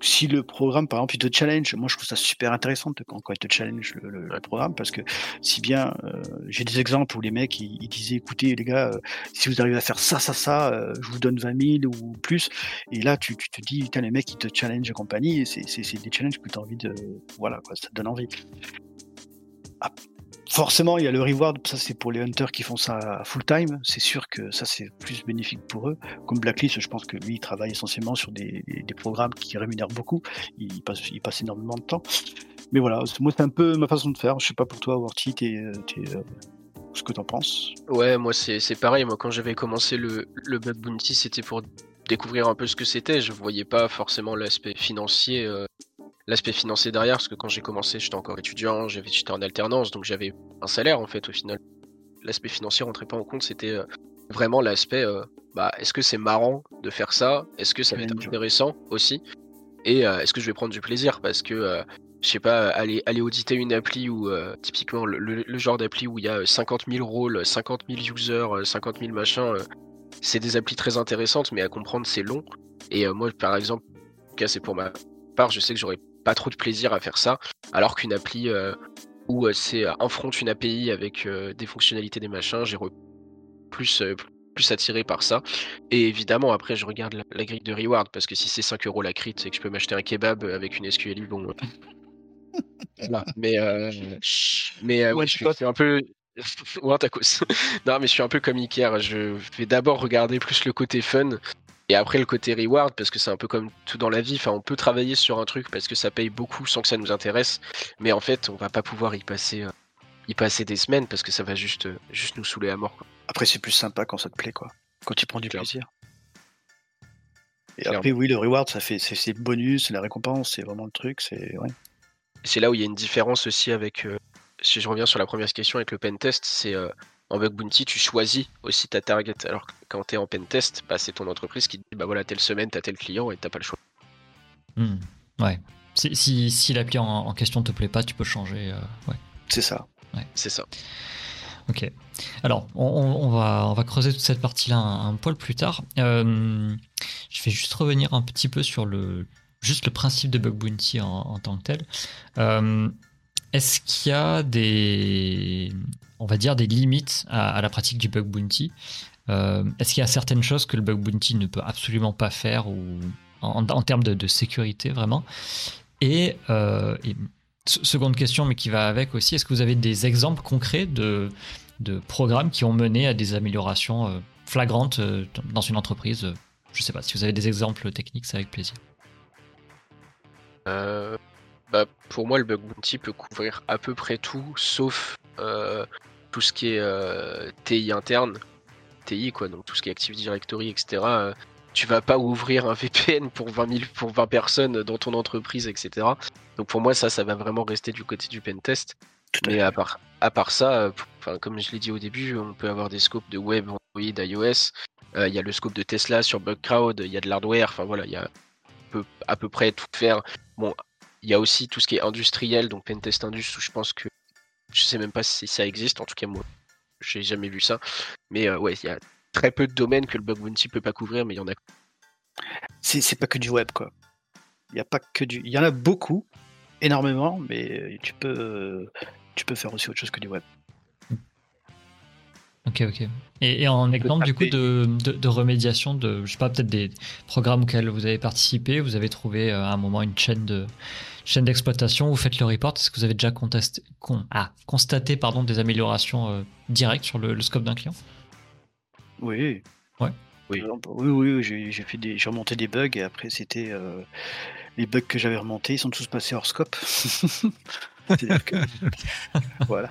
si le programme, par exemple, il te challenge. Moi, je trouve ça super intéressant quand, quand il te challenge le, programme parce que si bien euh, j'ai des exemples où les mecs ils, disaient écoutez les gars, euh, si vous arrivez à faire ça, ça, ça, je vous donne 20 000 ou plus. Et là, tu, te dis putain les mecs ils te challenge et compagnie. C'est des challenges que tu as envie de voilà quoi, ça te donne envie. Ah, Forcément, il y a le reward, ça c'est pour les hunters qui font ça full time. C'est sûr que ça c'est plus bénéfique pour eux. Comme Blacklist, je pense que lui il travaille essentiellement sur des, programmes qui rémunèrent beaucoup. Il passe, il passe énormément de temps. Mais voilà, moi c'est un peu ma façon de faire. Je sais pas pour toi, Worty, euh, ce que t'en penses. Ouais, moi c'est pareil. Moi quand j'avais commencé le, le Bug Bounty, c'était pour découvrir un peu ce que c'était. Je voyais pas forcément l'aspect financier. Euh, l'aspect financier derrière, parce que quand j'ai commencé, j'étais encore étudiant, j'étais en alternance, donc j'avais un salaire en fait au final. L'aspect financier rentrait pas en compte, c'était euh, vraiment l'aspect, euh, bah, est-ce que c'est marrant de faire ça? Est-ce que ça va être intéressant aussi? Et euh, est-ce que je vais prendre du plaisir? Parce que, je sais pas, aller, aller auditer une appli où, typiquement, le, genre d'appli où il y a 50 000 rôles, 50 000 users, 50 000 machins, c'est des applis très intéressantes, mais à comprendre, c'est long. Et moi, par exemple, en tout cas, c'est pour ma part, je sais que j'aurais pas trop de plaisir à faire ça, alors qu'une appli euh, où euh, c'est un euh, front, une API avec des fonctionnalités des machins, j'ai plus, plus attiré par ça. Et évidemment, après, je regarde la, grille de reward parce que si c'est 5 euros la crit, c'est que je peux m'acheter un kebab avec une SQLI. Bon, voilà. Mais, euh, mais euh, je, suis, un peu. Ou un tacos. non, mais je suis un peu comme Iker. Je vais d'abord regarder plus le côté fun et après le côté reward parce que c'est un peu comme tout dans la vie. Enfin, on peut travailler sur un truc parce que ça paye beaucoup sans que ça nous intéresse, mais en fait, on va pas pouvoir y passer, euh, y passer des semaines parce que ça va juste, juste nous saouler à mort. Quoi. Après, c'est plus sympa quand ça te plaît, quoi. Quand tu prends du plaisir. Et après, oui, le reward, ça fait, c'est le bonus, c'est la récompense, c'est vraiment le truc, c'est ouais. C'est là où il y a une différence aussi avec, euh, si je reviens sur la première question avec le pen test, c'est euh, en bug bounty, tu choisis aussi ta target. Alors que quand tu es en pen test, bah, c'est ton entreprise qui te dit bah voilà, telle semaine, tu as tel client et t'as pas le choix. Hmm. ouais. Si, si, si l'appli en, en, question te plaît pas, tu peux changer. Euh, ouais. C'est ça. Ouais. C'est ça. Ok. Alors, on, va, on va creuser toute cette partie-là un, poil plus tard. je vais juste revenir un petit peu sur le, juste le principe de bug bounty en, tant que tel. Euh, est-ce qu'il y a des, on va dire, des limites à, la pratique du bug bounty euh, Est-ce qu'il y a certaines choses que le bug bounty ne peut absolument pas faire ou en, termes de, sécurité vraiment? Et, euh, seconde question, mais qui va avec aussi, est-ce que vous avez des exemples concrets de, de programmes qui ont mené à des améliorations flagrantes dans une entreprise? Je ne sais pas si vous avez des exemples techniques, c'est avec plaisir. Euh, bah, pour moi, le bug bounty peut couvrir à peu près tout, sauf euh, tout ce qui est euh, TI interne, TI quoi, donc tout ce qui est Active Directory, etc. tu vas pas ouvrir un VPN pour 20 pour 20 personnes dans ton entreprise, etc. Donc pour moi, ça, ça va vraiment rester du côté du pen test. Mais à part, à part ça, comme je l'ai dit au début, on peut avoir des scopes de web, Android, iOS. Il y a le scope de Tesla sur Bugcrowd, il y a de l'hardware. Enfin voilà, il y a peut à peu près tout faire. Bon, il y a aussi tout ce qui est industriel, donc Pentest Indus, où je pense que je sais même pas si ça existe, en tout cas moi, j'ai jamais vu ça. Mais euh, ouais, il y a très peu de domaines que le bug bounty peut pas couvrir, mais il y en a. C'est pas que du web, quoi. Il y a pas que du, il y en a beaucoup, énormément, mais tu peux, tu peux faire aussi autre chose que du web. Ok, ok. Et, en exemple du coup de, de, remédiation de, je sais pas, peut-être des programmes auxquels vous avez participé, vous avez trouvé euh, à un moment une chaîne de chaîne d'exploitation, vous faites le report, est-ce que vous avez déjà contesté, ah, constaté pardon, des améliorations euh, directes sur le, scope d'un client? Oui. Ouais. Oui, oui, oui, j'ai fait des, j'ai remonté des bugs et après c'était euh, les bugs que j'avais remontés, ils sont tous passés hors scope. que... voilà.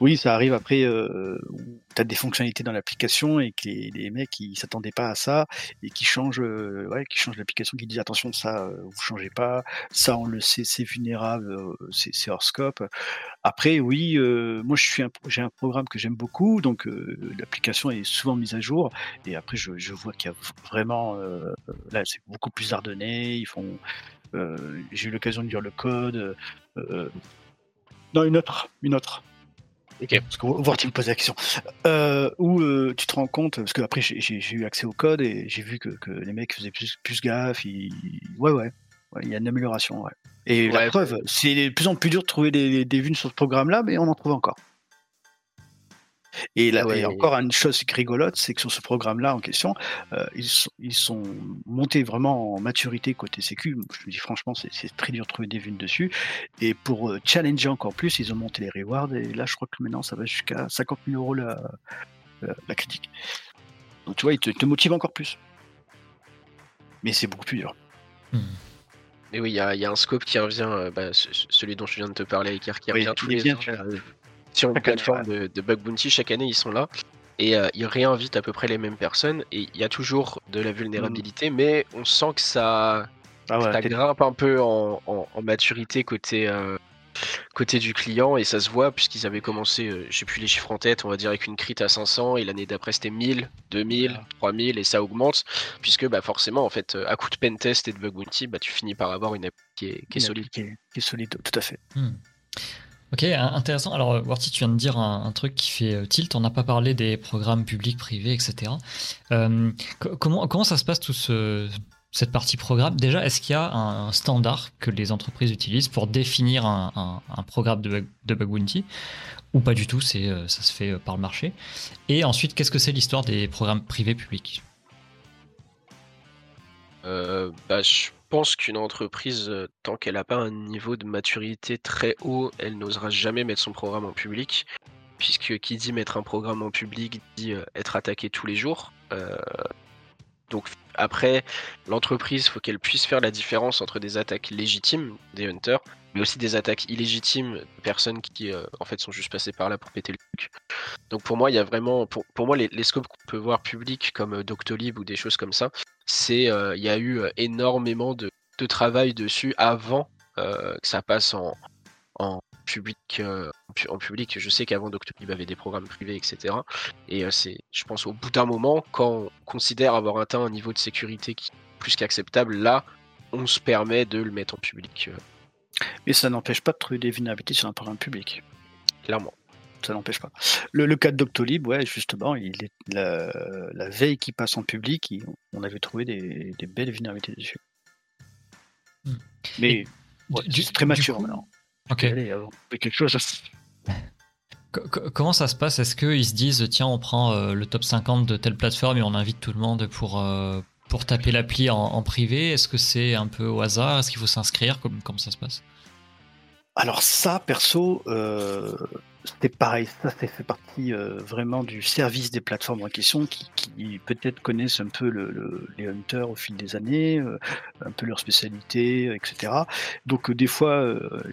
Oui, ça arrive après euh, tu as des fonctionnalités dans l'application et que les, mecs ils s'attendaient pas à ça et qui changent euh, ouais, qui changent l'application qui dit attention ça euh, vous changez pas, ça on le sait c'est vulnérable, euh, c'est hors scope. Après oui, euh, moi je suis j'ai un programme que j'aime beaucoup donc l'application est souvent mise à jour et après je, je vois qu'il y a vraiment là c'est beaucoup plus ardonné, ils font j'ai eu l'occasion de lire le code non une autre une autre parce que voir tu me poses la question. Euh, où euh, tu te rends compte, parce que après j'ai eu accès au code et j'ai vu que, que, les mecs faisaient plus, plus gaffe. Ouais, ouais, il y a une amélioration. Ouais. Et la preuve, c'est de plus en plus dur de trouver des, des vues sur ce programme-là, mais on en trouve encore. Et, là, encore une chose rigolote, c'est que sur ce programme-là en question, euh, ils, sont, ils, sont, montés vraiment en maturité côté sécu. Je me dis franchement, c'est très dur de trouver des vues dessus. Et pour euh, challenger encore plus, ils ont monté les rewards. Et là, je crois que maintenant, ça va jusqu'à 50 000 euros la, la, critique. Donc tu vois, ils te, te motivent encore plus. Mais c'est beaucoup plus dur. Hmm. Et oui, il y, y, a un scope qui revient, euh, bah, celui dont je viens de te parler, qui revient tous les ans sur une plateforme de, bug bounty. Chaque année, ils sont là et euh, ils réinvitent à peu près les mêmes personnes. Et il y a toujours de la vulnérabilité, mm. mais on sent que ça, ah grimpe un peu en, maturité côté, euh, côté du client et ça se voit puisqu'ils avaient commencé, euh, j'ai plus les chiffres en tête, on va dire avec une crit à 500 et l'année d'après c'était 1000, 2000, 3000 et ça augmente puisque bah, forcément en fait à coup de pen test et de bug bounty, bah, tu finis par avoir une app qui est, solide. Qui est, solide, tout à fait. Hmm. Ok, intéressant. Alors, euh, Warty, tu viens de dire un, truc qui fait euh, tilt. On n'a pas parlé des programmes publics, privés, etc. Euh, comment, ça se passe tout ce, cette partie programme, déjà, est-ce qu'il y a un standard que les entreprises utilisent pour définir un, programme de, de bug bounty? Ou pas du tout, ça se fait par le marché. Et ensuite, qu'est-ce que c'est l'histoire des programmes privés publics? Bah, Je pense qu'une entreprise, tant qu'elle n'a pas un niveau de maturité très haut, elle n'osera jamais mettre son programme en public? Puisque qui dit mettre un programme en public dit être attaqué tous les jours. donc après, l'entreprise, faut qu'elle puisse faire la différence entre des attaques légitimes des hunters mais aussi des attaques illégitimes de personnes qui en fait sont juste passées par là pour péter le truc. Donc pour moi, il y a vraiment, pour, moi, les, scopes qu'on peut voir publics comme Doctolib ou des choses comme ça, c'est euh, il y a eu énormément de, de, travail dessus avant que ça passe en, en public. en public, je sais qu'avant Doctolib avait des programmes privés, etc. Et c'est, je pense, au bout d'un moment, quand on considère avoir atteint un niveau de sécurité qui est plus qu'acceptable, là, on se permet de le mettre en public. Mais ça n'empêche pas de trouver des vulnérabilités sur un programme public. Clairement. Ça n'empêche pas. Le, cas de Doctolib, ouais, justement, il est, la, veille qui passe en public, on avait trouvé des, belles vulnérabilités dessus. Hmm. Mais c'est très mature maintenant. Ok. Allez, quelque chose. Comment ça se passe? Est-ce qu'ils se disent tiens on prend euh, le top 50 de telle plateforme et on invite tout le monde pour, euh, pour taper l'appli en, privé? Est-ce que c'est un peu au hasard? Est-ce qu'il faut s'inscrire? Comment ça se passe? Alors ça, perso, euh, c'était pareil. Ça, c'est fait partie euh, vraiment du service des plateformes en question qui, peut-être connaissent un peu le, les hunters au fil des années, euh, un peu leur spécialité, etc. Donc des fois,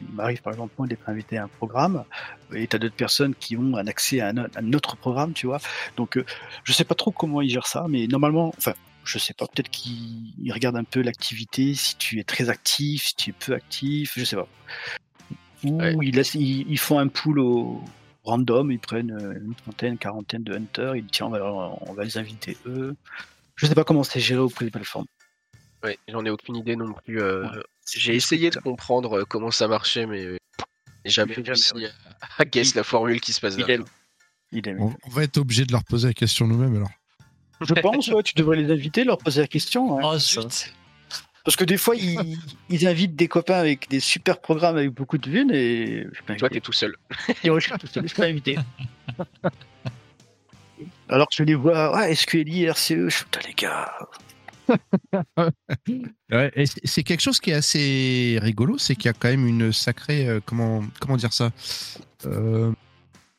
il m'arrive par exemple moi d'être invité à un programme et as d'autres personnes qui ont un accès à un, à un, autre programme, tu vois. Donc je sais pas trop comment ils gèrent ça, mais normalement, enfin je sais pas, peut-être qu'ils regardent un peu l'activité, si tu es très actif, si tu es peu actif, je sais pas. Ou ils, font un pool au random, ils prennent euh, une trentaine, quarantaine de hunters, ils disent tiens, on va, les inviter eux. Je sais pas comment c'est géré auprès des plateformes. Ouais, j'en ai aucune idée non plus. Euh, j'ai essayé de comprendre euh, comment ça marchait, mais jamais réussi à, guess la formule qui se passe derrière. On, on va être obligé de leur poser la question nous-mêmes alors. Je pense, ouais, tu devrais les inviter, leur poser la question. Hein. Parce que des fois, ils, invitent des copains avec des super programmes avec beaucoup de vues et. Toi, t'es tout seul. et moi, je suis tout seul, je suis pas invité. Alors que je les vois, ah, SQLI, RCE, je suis les gars. ouais, c'est quelque chose qui est assez rigolo, c'est qu'il y a quand même une sacrée, euh, comment, comment dire ça, euh,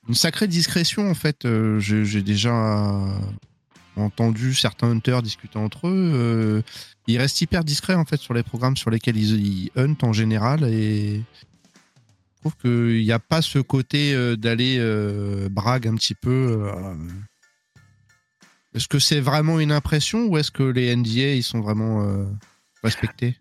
une sacrée discrétion en fait. Euh, j'ai déjà entendu certains hunters discuter entre eux. Euh, ils restent hyper discrets en fait sur les programmes sur lesquels ils, hunt en général et je trouve qu'il n'y a pas ce côté euh, d'aller euh, brague un petit peu. Est-ce que c'est vraiment une impression ou est-ce que les NDA ils sont vraiment respectés?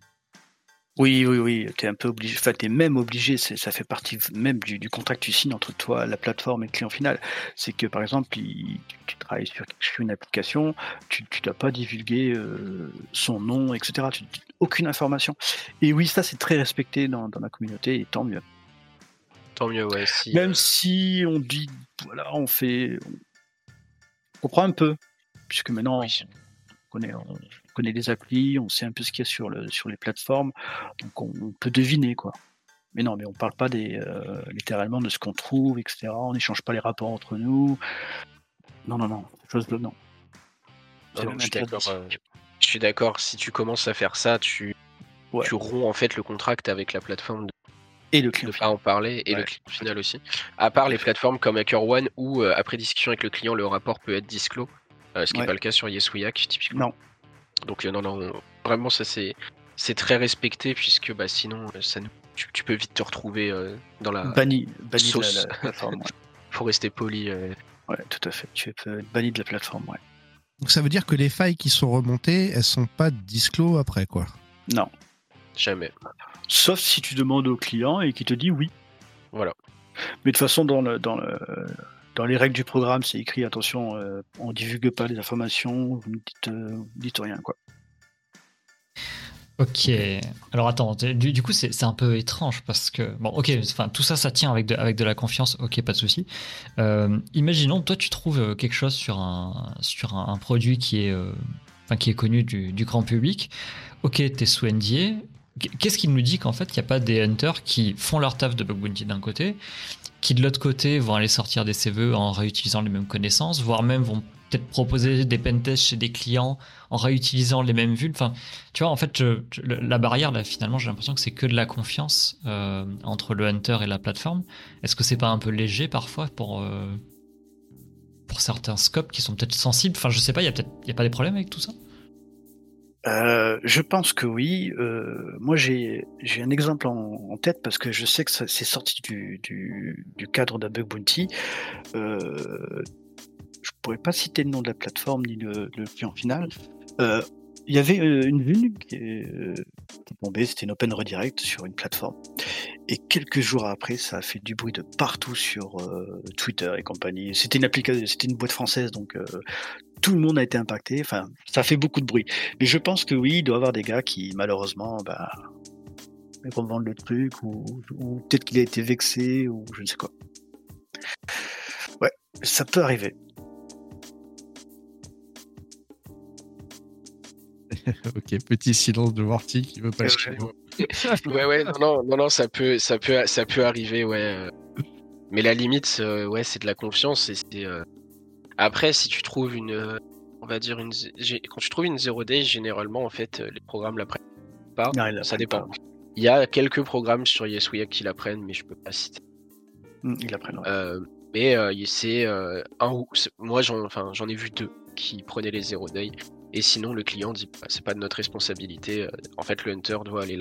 Oui, oui, oui, tu es un peu obligé, enfin, tu es même obligé, ça fait partie même du, du, contrat que tu signes entre toi, la plateforme et le client final. C'est que, par exemple, tu, travailles sur, une application, tu ne dois pas divulguer euh, son nom, etc. Tu, aucune information. Et oui, ça, c'est très respecté dans, dans, la communauté, et tant mieux. Tant mieux, ouais. même euh, si on dit, voilà, on fait. On comprend un peu, puisque maintenant, on connaît. On, connaît les applis, on sait un peu ce qu'il y a sur, le, sur les plateformes, donc on, peut deviner quoi. Mais non, mais on parle pas des, euh, littéralement de ce qu'on trouve, etc. On n'échange pas les rapports entre nous. Non, non, non, chose de non. Euh, je suis d'accord. Si tu commences à faire ça, tu, tu romps en fait le contract avec la plateforme de... et le client. De pas en parler et le client final aussi. À part les plateformes comme HackerOne où euh, après discussion avec le client, le rapport peut être disclos, ce qui n'est pas le cas sur YesWiyak typiquement. Non, donc euh, non, non, vraiment ça c'est c'est très respecté puisque bah sinon euh, ça tu, peux vite te retrouver euh, dans la banni, banni de la, plateforme. Faut rester poli. Ouais, tout à fait. Tu es banni de la plateforme, ouais. Donc ça veut dire que les failles qui sont remontées, elles sont pas disclos après quoi Non. Jamais. Sauf si tu demandes au client et qu'il te dit oui. Voilà. Mais de toute façon, dans le, dans le, dans les règles du programme, c'est écrit attention, euh, on divulgue pas les informations, vous ne dites, euh, dites, rien quoi. Ok. Alors attends, du, coup c'est un peu étrange parce que bon, ok, tout ça ça tient avec de, avec de la confiance. Ok, pas de souci. Euh, imaginons toi tu trouves quelque chose sur un sur un, produit qui est qui est connu du, du grand public. Ok, t'es sous NDA. Qu'est-ce qui nous dit qu'en fait, il n'y a pas des hunters qui font leur taf de bug bounty d'un côté, qui de l'autre côté vont aller sortir des CVE en réutilisant les mêmes connaissances, voire même vont peut-être proposer des pentests chez des clients en réutilisant les mêmes vues. Enfin, tu vois, en fait, la barrière, là, finalement, j'ai l'impression que c'est que de la confiance euh, entre le hunter et la plateforme. Est-ce que c'est pas un peu léger parfois pour, euh, pour certains scopes qui sont peut-être sensibles? Enfin, je sais pas, il y a a pas des problèmes avec tout ça? Euh, je pense que oui. Euh, moi, j'ai un exemple en, tête parce que je sais que c'est sorti du, du, du cadre d'un bug bounty. Euh, je pourrais pas citer le nom de la plateforme ni le, le client final. Euh, Il y avait euh, une vue qui est tombée, c'était une open redirect sur une plateforme. Et quelques jours après, ça a fait du bruit de partout sur Twitter et compagnie. C'était une c'était une boîte française, donc tout le monde a été impacté. Enfin, ça fait beaucoup de bruit. Mais je pense que oui, il doit y avoir des gars qui, malheureusement, bah, revendent le truc, ou, ou peut-être qu'il a été vexé, ou je ne sais quoi. Ouais, ça peut arriver. ok, petit silence de Vorti qui veut pas le ouais, ouais, non, non, non, non, ça peut, ça peut, ça peut arriver, ouais. euh. Mais la limite, euh, ouais, c'est de la confiance. Et c'est, euh, Après, si tu trouves une, euh, on va dire une, quand tu trouves une zero day, généralement, en fait, euh, les programmes la prennent pas. Non, la ça dépend. pas. Il y a quelques programmes sur YesWeHack qui la prennent, mais je peux pas citer. Hmm, Il apprenne. ouais. Euh, mais euh, c'est euh, un ou moi j'en enfin j'en ai vu deux qui prenaient les zero day et sinon le client dit c'est pas de notre responsabilité en fait le hunter doit aller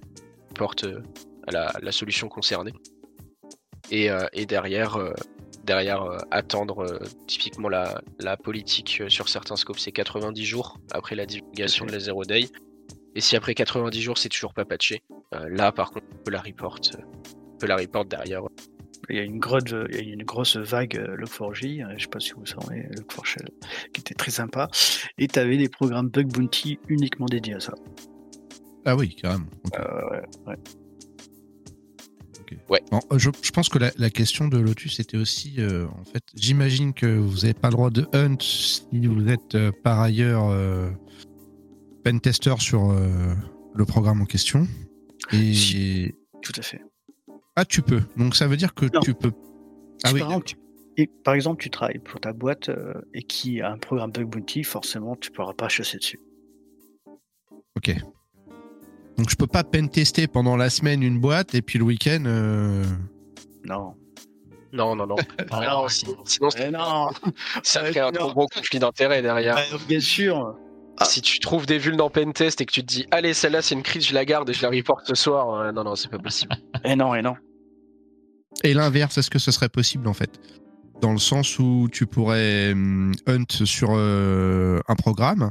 porte euh, à la, la solution concernée et, et derrière derrière euh, attendre euh, typiquement la, la politique euh, sur certains scopes c'est 90 jours après la divulgation de la zero day et si après 90 jours c'est toujours pas patché euh, là par contre on peut la report euh, on peut la report derrière Il y a une grosse, il y a une grosse vague euh, Log4j, euh, je sais pas si vous savez, Log4Shell, qui était très sympa. Et tu avais des programmes Bug Bounty uniquement dédiés à ça. Ah oui, carrément. Ok. Euh, ouais, ouais. Ok. Ouais. Bon, euh, je, je pense que la, la question de Lotus était aussi, euh, en fait, j'imagine que vous n'avez pas le droit de hunt si vous êtes euh, par ailleurs euh, pentester sur euh, le programme en question. Et Si. Tout à fait. ah, tu peux. Donc ça veut dire que Non. tu peux. Ah Si oui. par, exemple, tu, et par exemple, tu travailles pour ta boîte euh, et qui a un programme Bug Bounty, forcément, tu pourras pas chasser dessus. Ok. Donc je peux pas pentester pendant la semaine une boîte et puis le week-end. euh, Non. non non non Ah, Non, sinon, sinon, Eh non ça crée un non. trop gros conflit d'intérêt derrière. Bah, Bien sûr Si tu trouves des vulnes dans Pentest et que tu te dis, allez, celle-là c'est une crise, je la garde et je la reporte ce soir, euh, non, non, c'est pas possible. Eh non, et non. Et l'inverse, est-ce que ce serait possible en fait? Dans le sens où tu pourrais hum, hunt sur euh, un programme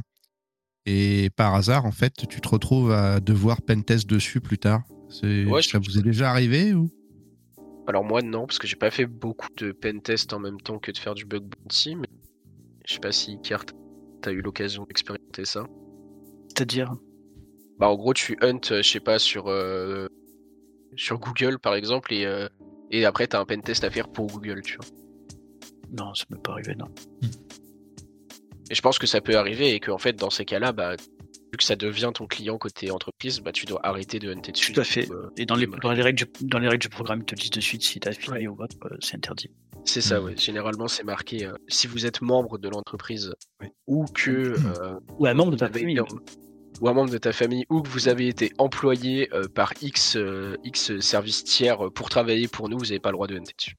et par hasard, en fait, tu te retrouves à devoir pentest dessus plus tard. Ouais, ça vous est déjà arrivé ou? Alors moi, non, parce que j'ai pas fait beaucoup de pentest en même temps que de faire du bug bounty, mais je sais pas si Kier, t'as eu l'occasion d'expérimenter ça. C'est-à-dire? Bah, en gros, tu hunt, euh, je sais pas, sur, euh, sur Google par exemple, et, euh, et après t'as un pentest à faire pour Google, tu vois. Non, ça m'est pas arrivé, non. Et je pense que ça peut arriver et qu'en fait, dans ces cas-là, bah, vu que ça devient ton client côté entreprise, bah, tu dois arrêter de hunter dessus. Tout à fait. Euh, Et dans les, dans les, règles, du, dans les règles du programme, ils te disent de suite si t'as affilié ou autre, euh, c'est interdit. C'est ça, Mhm. ouais. Généralement, c'est marqué euh, si vous êtes membre de l'entreprise Oui. ou que. euh, Ou un membre de ta famille. été en- ou un membre de ta famille ou que vous avez été employé euh, par X, euh, X service tiers pour travailler pour nous, vous n'avez pas le droit de hunter dessus.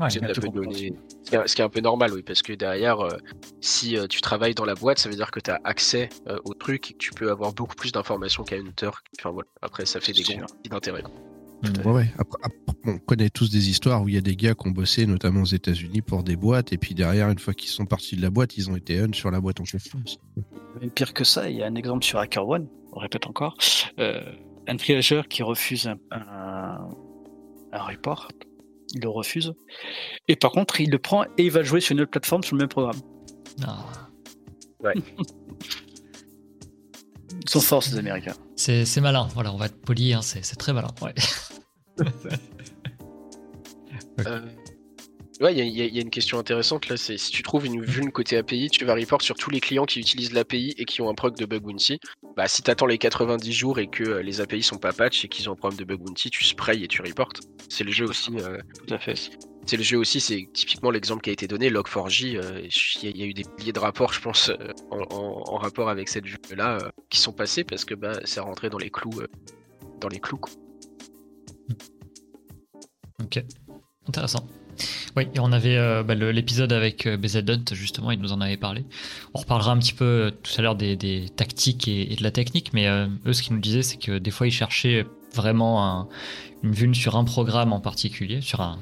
Ouais, un ce qui est- un peu normal, oui, parce que derrière, euh, si euh, tu travailles dans la boîte, ça veut dire que tu as accès euh, au truc et que tu peux avoir beaucoup plus d'informations qu'un hunter. Enfin voilà, après ça fait des conflits d'intérêt. Ouais, ouais. Après- après, on connaît tous des histoires où il y a des gars qui ont bossé, notamment aux États-Unis, pour des boîtes, et puis derrière, une fois qu'ils sont partis de la boîte, ils ont été hunt sur la boîte en question. Même pire que ça, il y a un exemple sur HackerOne, on répète encore, euh, un triageur qui refuse un, un, un report, il le refuse, et par contre il le prend et il va jouer sur une autre plateforme sur le même programme. Ah. Ils sont forts ces Américains. C'est c'est malin, voilà, on va être poli, hein, c'est c'est très malin. Ouais. Euh, Ouais, il y, a- y a une question intéressante là, c'est si tu trouves une vulne côté API, tu vas report sur tous les clients qui utilisent l'API et qui ont un proc de bug bounty. Bah, si t'attends les 90 jours et que euh, les API sont pas patch et qu'ils ont un problème de bug bounty, tu sprays et tu reportes. C'est le jeu aussi. euh, Tout à fait. c'est le jeu aussi, c'est typiquement l'exemple qui a été donné, Log4j. euh, Il y, a- il y a eu des milliers de rapports, je pense, euh, en, en- en rapport avec cette vulne-là, euh, qui sont passés parce que bah, c'est rentré dans les clous. euh, dans les clous. quoi. Ok, intéressant. Oui, et on avait euh, bah, l'épisode avec euh, BZ Hunt, justement, il nous en avait parlé. On reparlera un petit peu euh, tout à l'heure des, des tactiques et, et de la technique, mais euh, eux, ce qu'ils nous disaient, c'est que des fois, ils cherchaient vraiment un- une vulne sur un programme en particulier, sur un-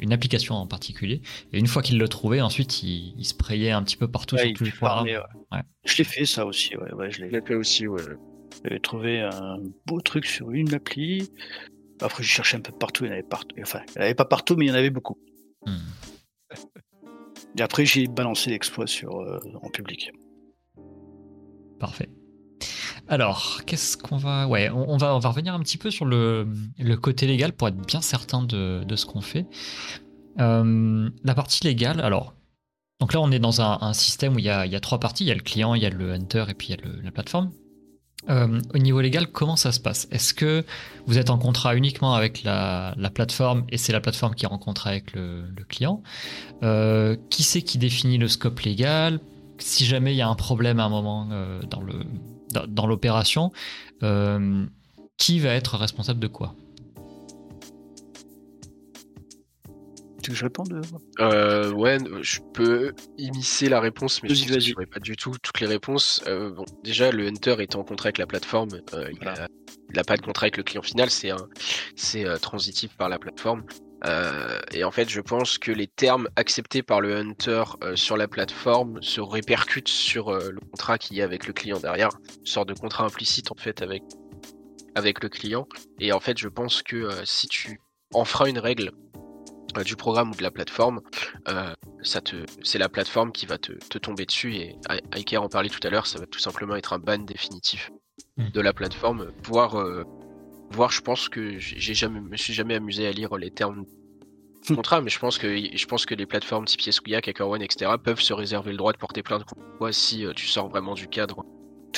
une application en particulier, et une fois qu'ils le trouvaient, ensuite, ils, ils sprayaient un petit peu partout Ouais, sur il tous les programmes. farmer, ouais. Ouais. Je l'ai fait ça aussi, ouais, ouais, je l'ai Je l'ai fait aussi, ouais. J'avais trouvé un beau truc sur une appli. Après, je cherchais un peu partout, il y en avait partout. Enfin, il n'y en avait pas partout, mais il y en avait beaucoup. Hmm. Et après, j'ai balancé l'exploit sur euh, en public. Parfait. Alors, qu'est-ce qu'on va... Ouais, on, va, revenir un petit peu sur le, côté légal pour être bien certain de, ce qu'on fait. Euh, la partie légale, alors... Donc là, on est dans un, système où il y, a, trois parties. Il y a le client, il y a le hunter et puis il y a la plateforme. Euh, au niveau légal, comment ça se passe? Est-ce que vous êtes en contrat uniquement avec la, la plateforme et c'est la plateforme qui est en contrat avec le, client? Euh, Qui c'est qui définit le scope légal? Si jamais il y a un problème à un moment euh, dans dans, dans l'opération, euh, qui va être responsable de quoi? Tu veux que je réponde Euh, ouais, n- je peux immiscer la réponse, mais je j'aurai pas du tout toutes les réponses. Euh, bon, déjà, le hunter est en contrat avec la plateforme. euh, il, Voilà. a, il a pas de contrat avec le client final. C'est c'est euh, transitif par la plateforme. Euh, et en fait, je pense que les termes acceptés par le hunter euh, sur la plateforme se répercutent sur euh, le contrat qu'il y a avec le client derrière. Une sorte de contrat implicite en fait avec avec le client. Et en fait, je pense que euh, si tu enfreins une règle euh, du programme ou de la plateforme, euh, ça te, c'est la plateforme qui va te, te tomber dessus et Iker en parlait tout à l'heure, ça va tout simplement être un ban définitif Hmm. de la plateforme. Voire, euh, voire, je pense que j'ai jamais, me suis jamais amusé à lire les termes du contrat, mais je pense que je pense que les plateformes type Yeskuyak, HackerOne, etc. peuvent se réserver le droit de porter plainte contre toi si euh, tu sors vraiment du cadre.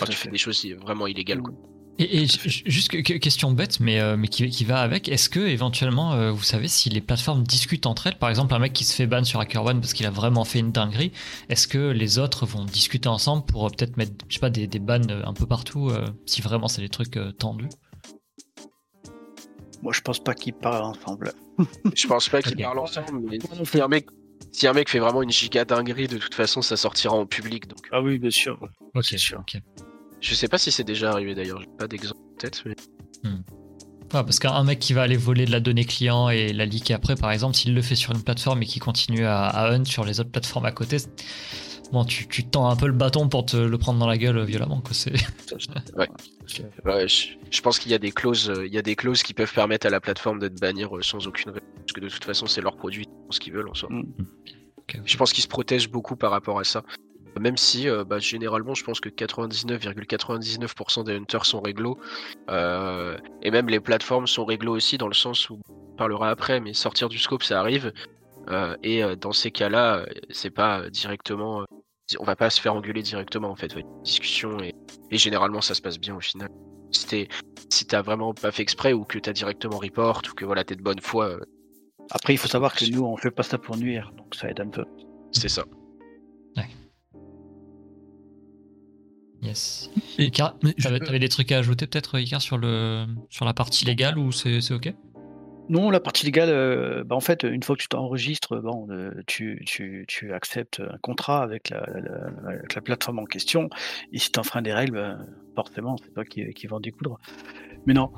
À tu fais des choses vraiment illégales. Quoi. Et, et ju- juste que- que- question bête, mais, euh, mais qui, qui va avec, est-ce que éventuellement, euh, vous savez, si les plateformes discutent entre elles, par exemple un mec qui se fait ban sur HackerOne parce qu'il a vraiment fait une dinguerie, est-ce que les autres vont discuter ensemble pour euh, peut-être mettre, je sais pas, des, des bans un peu partout, euh, si vraiment c'est des trucs euh, tendus? Moi, je pense pas qu'ils parlent ensemble. Je pense pas qu'ils parlent ensemble, mais si un mec, si un mec fait vraiment une giga dinguerie, de toute façon, ça sortira en public. Donc, Ah oui, bien sûr. Ok, sûr. ok. Je sais pas si c'est déjà arrivé d'ailleurs. J'ai pas d'exemple peut-être, mais Ouais, parce qu'un mec qui va aller voler de la donnée client et la leaker après, par exemple, s'il le fait sur une plateforme et qui continue à, à hunt sur les autres plateformes à côté, bon, tu, tu tends un peu le bâton pour te le prendre dans la gueule violemment. Quoi. Ouais. Ouais, je, je pense qu'il y a des clauses, euh, il y a des clauses qui peuvent permettre à la plateforme de te bannir euh, sans aucune raison, parce que de toute façon c'est leur produit, ils font ce qu'ils veulent en soi. Mm. Ok. Je pense qu'ils se protègent beaucoup par rapport à ça. Même si, euh, bah, généralement, je pense que 99,99% des hunters sont réglo, euh, et même les plateformes sont réglo aussi dans le sens où on parlera après, mais sortir du scope ça arrive, euh, et dans ces cas-là, c'est pas directement, on va pas se faire engueuler directement en fait, discussion et, et généralement ça se passe bien au final. Si t'as vraiment pas fait exprès ou que t'as directement report ou que voilà t'es de bonne foi, Après, il faut savoir que nous, on fait pas ça pour nuire, donc ça aide un peu. c'est ça. Yes. Et- Icar, t'avais, des trucs à ajouter peut-être, Icar, sur, le, sur la partie légale ou c'est, c'est ok? Non, la partie légale, euh, bah, en fait, une fois que tu t'enregistres, bon, euh, tu, tu, tu acceptes un contrat avec la, la- la- avec la plateforme en question. Et si tu enfreins des règles, bah, forcément, c'est toi qui, qui va en découdre. Mais non,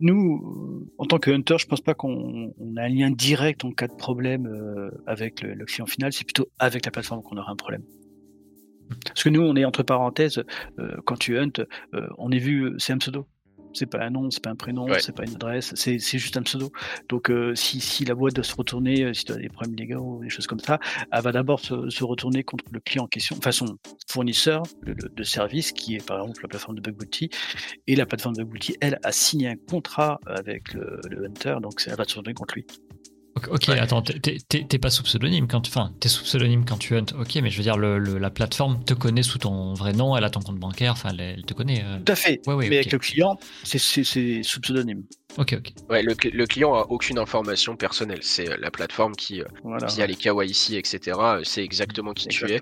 nous, euh, en tant que hunter, je pense pas qu'on on a un lien direct en cas de problème euh, avec le, le client final. C'est plutôt avec la plateforme qu'on aura un problème. Parce que nous, on est entre parenthèses, euh, quand tu hunt, euh, on est vu, c'est un pseudo. C'est pas un nom, c'est pas un prénom, Ouais. c'est pas une adresse, c'est juste un pseudo. Donc, euh, si, si la boîte doit se retourner, euh, si tu as des problèmes légaux ou des choses comme ça, elle va d'abord se, se retourner contre le client en question, enfin son fournisseur le- le- de service, qui est par exemple la plateforme de Bug Bounty. Et la plateforme de Bug Bounty, elle, a signé un contrat avec le, le hunter, donc elle va se retourner contre lui. Ok, attends, t'es pas sous pseudonyme quand, enfin, t'es sous pseudonyme quand tu hunt, ok, mais je veux dire, le, la plateforme te connaît sous ton vrai nom, elle a ton compte bancaire, enfin, elle, te connaît. Euh. Tout à fait. mais avec le client, c'est sous pseudonyme. Ok, ok. Ouais, le, le, client a aucune information personnelle. C'est euh, la plateforme qui, voilà, via les KYC, etc., c'est exactement qui tu es.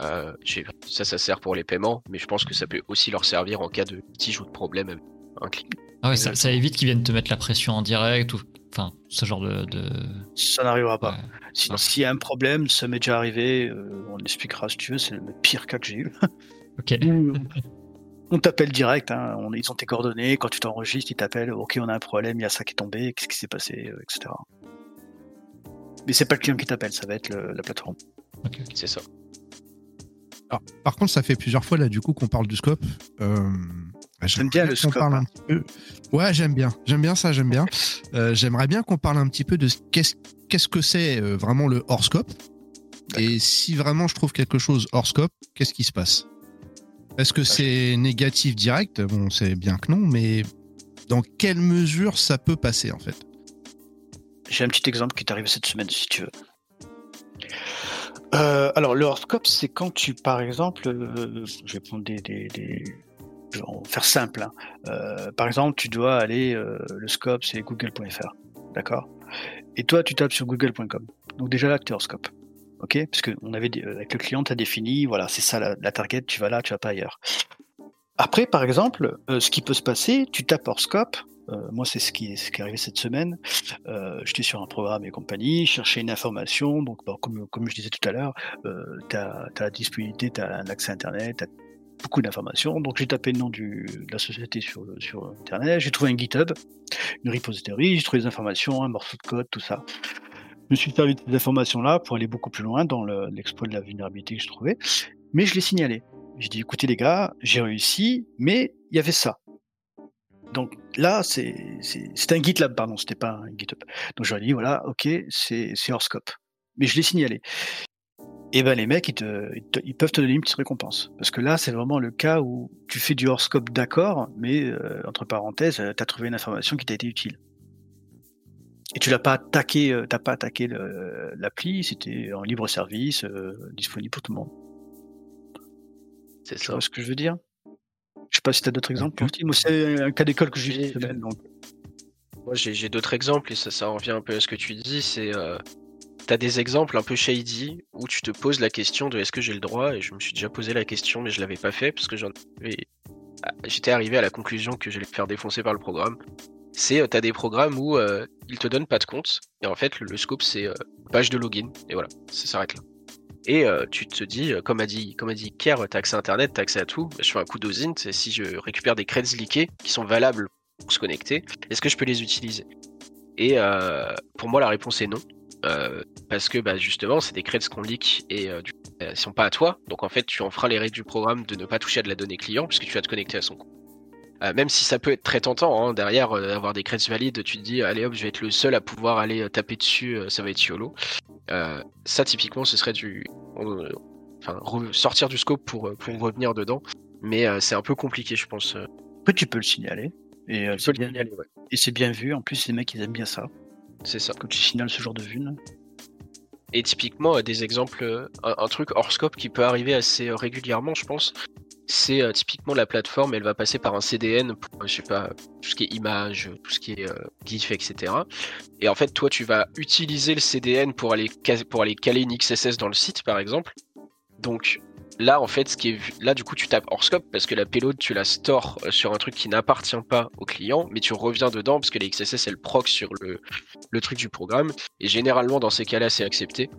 Euh, ça, ça sert pour les paiements, mais je pense que ça peut aussi leur servir en cas de litige ou de problème avec un client. Ah ouais, ça, évite qu'ils viennent te mettre la pression en direct ou enfin ce genre de. Ça n'arrivera pas. S'il y a un problème, ça m'est déjà arrivé. Euh, on expliquera si tu veux. C'est le pire cas que j'ai eu. ok. on t'appelle direct. Hein, on, ils ont tes coordonnées. Quand tu t'enregistres, ils t'appellent. Ok, on a un problème. Il y a ça qui est tombé. Qu'est-ce qui s'est passé, euh, etc. Mais c'est pas le client qui t'appelle. Ça va être la plateforme. C'est ça par contre, ça fait plusieurs fois là du coup qu'on parle du scope. Euh, j'aime bien le scope. Parle un petit peu... Ouais, j'aime bien. J'aime bien ça, j'aime bien. Euh, j'aimerais bien qu'on parle un petit peu de qu'est-ce qu'est-ce que c'est euh, vraiment le hors scope. Et si vraiment je trouve quelque chose hors scope, qu'est-ce qui se passe? Est-ce que c'est négatif direct? Bon, c'est bien que non, mais dans quelle mesure ça peut passer en fait? J'ai un petit exemple qui est arrivé cette semaine, si tu veux. Euh, alors, le horoscope, c'est quand tu, par exemple, je vais prendre des, des, des faire simple. Hein. Euh, par exemple, tu dois aller, le scope, c'est google.fr, d'accord? Et toi, tu tapes sur google.com. Donc déjà là, tu es horoscope. Ok? Parce que on avait, avec le client, tu as défini, voilà, c'est ça la, target, tu vas là, tu vas pas ailleurs. Après, par exemple, ce qui peut se passer, tu tapes horoscope, euh, moi, c'est ce qui, est, ce qui est arrivé cette semaine. Euh, J'étais sur un programme et compagnie, cherchais une information. Donc, comme, comme je disais tout à l'heure, euh, tu as, la disponibilité, tu as un accès Internet, tu beaucoup d'informations. Donc, j'ai tapé le nom de la société sur, sur Internet. J'ai trouvé un GitHub, une repository, j'ai trouvé des informations, un morceau de code, tout ça. Je me suis servi de ces informations-là pour aller beaucoup plus loin dans l'exploit de la vulnérabilité que je trouvais. Mais je l'ai signalé. J'ai dit, écoutez les gars, j'ai réussi, mais il y avait ça. Donc là, c'est un GitLab, pardon, c'était pas un GitHub. Donc j'aurais dit, voilà, ok, c'est hors scope. Mais je l'ai signalé. Et ben les mecs, ils, te, ils, peuvent te donner une petite récompense. Parce que là, c'est vraiment le cas où tu fais du hors scope d'accord, mais euh, entre parenthèses, tu as trouvé une information qui t'a été utile. Et tu l'as pas attaqué, euh, t'as pas attaqué l'appli, c'était en libre service, euh, disponible pour tout le monde. C'est ça. ce que je veux dire? Je sais pas si tu as d'autres exemples Moi, c'est un cas d'école que j'ai donc. Moi, j'ai d'autres exemples et ça, ça revient un peu à ce que tu dis. C'est. Euh, tu as des exemples un peu shady où tu te poses la question de est-ce que j'ai le droit Et je me suis déjà posé la question, mais je l'avais pas fait parce que ah, j'étais arrivé à la conclusion que j'allais me faire défoncer par le programme. C'est, euh, tu as des programmes où euh, ils te donnent pas de compte et en fait, le, scope, c'est page de login et voilà, ça s'arrête là. Et euh, tu te dis, euh, comme a dit, comme a dit Kier, t'as accès à Internet, t'as accès à tout. Je fais un coup d'osint, si je récupère des creds leakés qui sont valables pour se connecter, est-ce que je peux les utiliser? Et euh, pour moi, la réponse est non. Parce que bah, justement, c'est des creds qu'on leak et du ne sont pas à toi. Donc en fait, tu en feras les règles du programme de ne pas toucher à de la donnée client puisque tu vas te connecter à son compte. même si ça peut être très tentant, hein, derrière avoir des creds valides, tu te dis allez hop, je vais être le seul à pouvoir aller taper dessus, ça va être YOLO. Euh, ça, typiquement, ce serait du. Enfin, sortir du scope pour, euh, pour revenir dedans. Mais euh, c'est un peu compliqué, je pense. Après, tu peux le signaler. Et, et c'est bien vu. En plus, les mecs, ils aiment bien ça. C'est ça. Quand tu signales ce genre de vue. Et typiquement, des exemples, un, truc hors scope qui peut arriver assez régulièrement, je pense, c'est euh, typiquement la plateforme, elle va passer par un CDN pour, je sais pas, tout ce qui est image, tout ce qui est euh, GIF, etc. Et en fait, toi, tu vas utiliser le CDN pour aller, pour aller caler une XSS dans le site, par exemple. Donc là, en fait, ce qui est là, du coup, tu tapes hors scope parce que la payload, tu la stores euh, sur un truc qui n'appartient pas au client, mais tu reviens dedans parce que la XSS, elle proc sur le, le truc du programme. Et généralement, dans ces cas-là, c'est accepté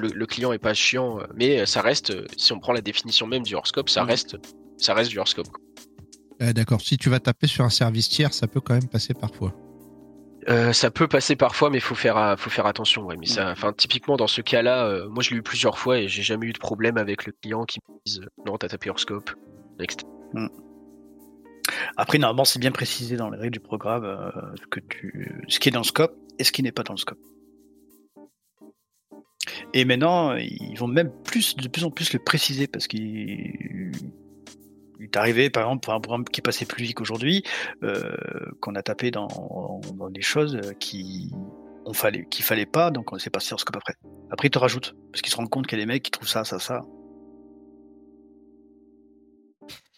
le, client est pas chiant, euh, mais ça reste, euh, si on prend la définition même du horoscope, ça, mm. reste, ça reste du horoscope. Eh, d'accord, si tu vas taper sur un service tiers, ça peut quand même passer parfois. Euh, ça peut passer parfois, mais faut faire, faut faire attention. Ouais. Mais ça, enfin, typiquement dans ce cas-là, moi je l'ai eu plusieurs fois et j'ai jamais eu de problème avec le client qui me dise non, t'as tapé horoscope. Next. Mm. Après, normalement, c'est bien précisé dans les règles du programme que tu, ce qui est dans le scope et ce qui n'est pas dans le scope. Et maintenant, ils vont même plus, de plus en plus le préciser parce qu'il est arrivé, par exemple, pour un programme qui passait plus vite qu'aujourd'hui, euh, qu'on a tapé dans, des choses qui on fallait, qu'il fallait pas, donc on s'est passé sur scope après. Après, ils te rajoutent, parce qu'ils se rendent compte qu'il y a des mecs qui trouvent ça, ça, ça.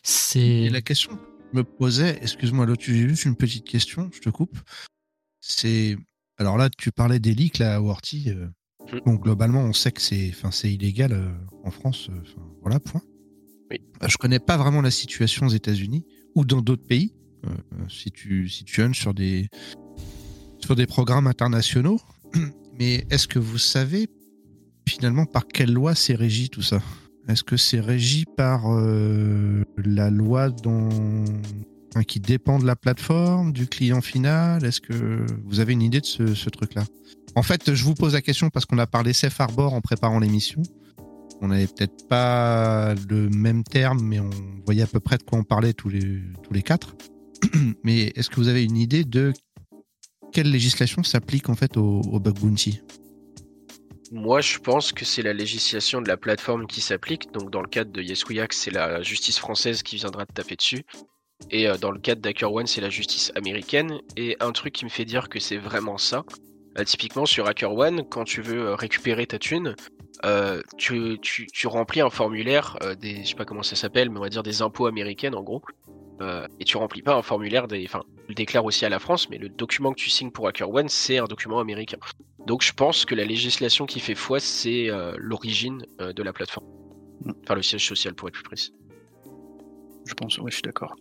C'est. la question que je me posais, excuse-moi, là, tu j'ai juste une petite question, je te coupe. C'est. Alors là, tu parlais des leaks, là, à Worty. euh, Mm. Globalement, on sait que c'est enfin, c'est illégal euh, en France. euh, voilà, point. Oui. Euh, Je connais pas vraiment la situation aux États-Unis ou dans d'autres pays. euh, euh, si tu si tu sur des sur des programmes internationaux, mais est-ce que vous savez finalement par quelle loi c'est régi tout ça? Est-ce que c'est régi par euh, la loi dont qui dépend de la plateforme, du client final? Est-ce que vous avez une idée de ce, ce truc-là? En fait, je vous pose la question parce qu'on a parlé Safe Harbor en préparant l'émission. On n'avait peut-être pas le même terme, mais on voyait à peu près de quoi on parlait tous les, quatre. mais est-ce que vous avez une idée de quelle législation s'applique en fait au, au bug bounty? Moi, je pense que c'est la législation de la plateforme qui s'applique. Donc, dans le cadre de Yes We Hack, c'est la justice française qui viendra te taper dessus. Et euh, dans le cadre d'HackerOne, c'est la justice américaine. Et un truc qui me fait dire que c'est vraiment ça, euh, typiquement sur HackerOne, quand tu veux euh, récupérer ta thune, euh, tu, tu- tu remplis un formulaire euh, des, je sais pas comment ça s'appelle, mais on va dire des impôts américaines en gros. Euh, et tu remplis pas un formulaire des, enfin, tu le déclares aussi à la France, mais le document que tu signes pour HackerOne, c'est un document américain. Donc je pense que la législation qui fait foi, c'est euh, l'origine euh, de la plateforme. Mm. Enfin, le siège social pour être plus précis. Je pense, oui, je suis d'accord.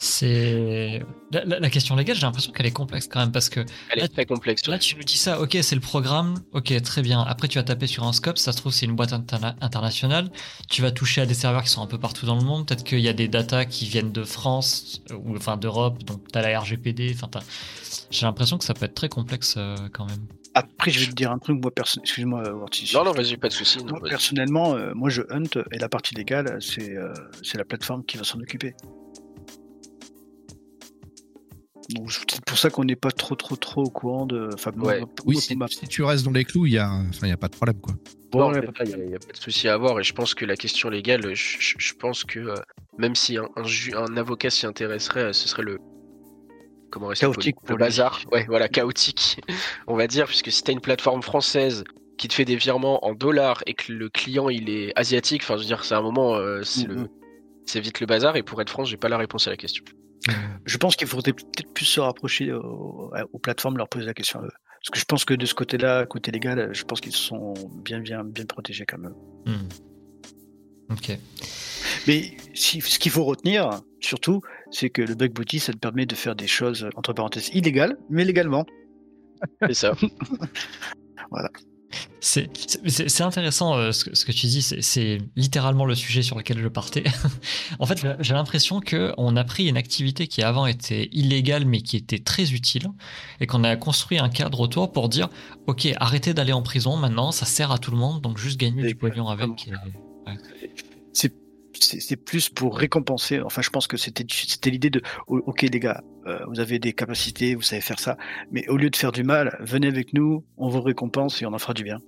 C'est. La, la- la question légale, j'ai l'impression qu'elle est complexe quand même parce que Elle est Là, très complexe. Là, tu nous dis ça, ok, c'est le programme, ok, très bien. Après, tu vas taper sur un scope, ça se trouve, c'est une boîte interna- internationale. Tu vas toucher à des serveurs qui sont un peu partout dans le monde. Peut-être qu'il y a des datas qui viennent de France, euh, ou enfin d'Europe, donc t'as la RGPD. Enfin, t'as- j'ai l'impression que ça peut être très complexe euh, quand même. Après, je vais te dire un truc, moi, perso... excuse-moi, euh, Ortiz. Non, non, vas-y, pas de soucis. non, Moi, vas-y. personnellement, euh, moi, je hunt et la partie légale, c'est euh, c'est la plateforme qui va s'en occuper. Donc, c'est peut-être pour ça qu'on n'est pas trop, trop, trop au courant de. Enfin, moi, Ouais. moi, Oui, si, ma- si tu restes dans les clous, il y a, enfin, il y a pas de problème quoi. Ça, il n'y a, pas de souci à avoir. Et je pense que la question légale, je, je- je pense que euh, même si un, un, ju- un avocat s'y intéresserait, euh, ce serait le. Comment rester Chaotique Le lui. bazar. Ouais, voilà, chaotique, on va dire, puisque si tu as une plateforme française qui te fait des virements en dollars et que le client il est asiatique, enfin, je veux dire, c'est un moment, euh, c'est le. Mhm. C'est vite le bazar, et pour être franc, j'ai pas la réponse à la question. Je pense qu'il faudrait peut-être plus se rapprocher au- aux, plateformes, leur poser la question à eux. Parce que je pense que de ce côté-là, côté légal, je pense qu'ils sont bien, bien, bien protégés quand même. Hmm. Ok. Mais si, ce qu'il faut retenir, surtout, c'est que le bug bounty, ça te permet de faire des choses, entre parenthèses, illégales, mais légalement. C'est ça. C'est c'est- c'est intéressant euh, ce, que, ce que tu dis, c'est- c'est littéralement le sujet sur lequel je partais. en fait, j'ai- l'impression qu'on a pris une activité qui avant était illégale mais qui était très utile et qu'on a construit un cadre autour pour dire ok, arrêtez d'aller en prison maintenant, ça sert à tout le monde, donc juste gagner du pognon avec. et- C'est c'est c'est plus pour récompenser. Enfin, je pense que c'était l'idée de o- ok les gars, euh, vous avez des capacités, vous savez faire ça, mais au lieu de faire du mal, venez avec nous, on vous récompense et on en fera du bien.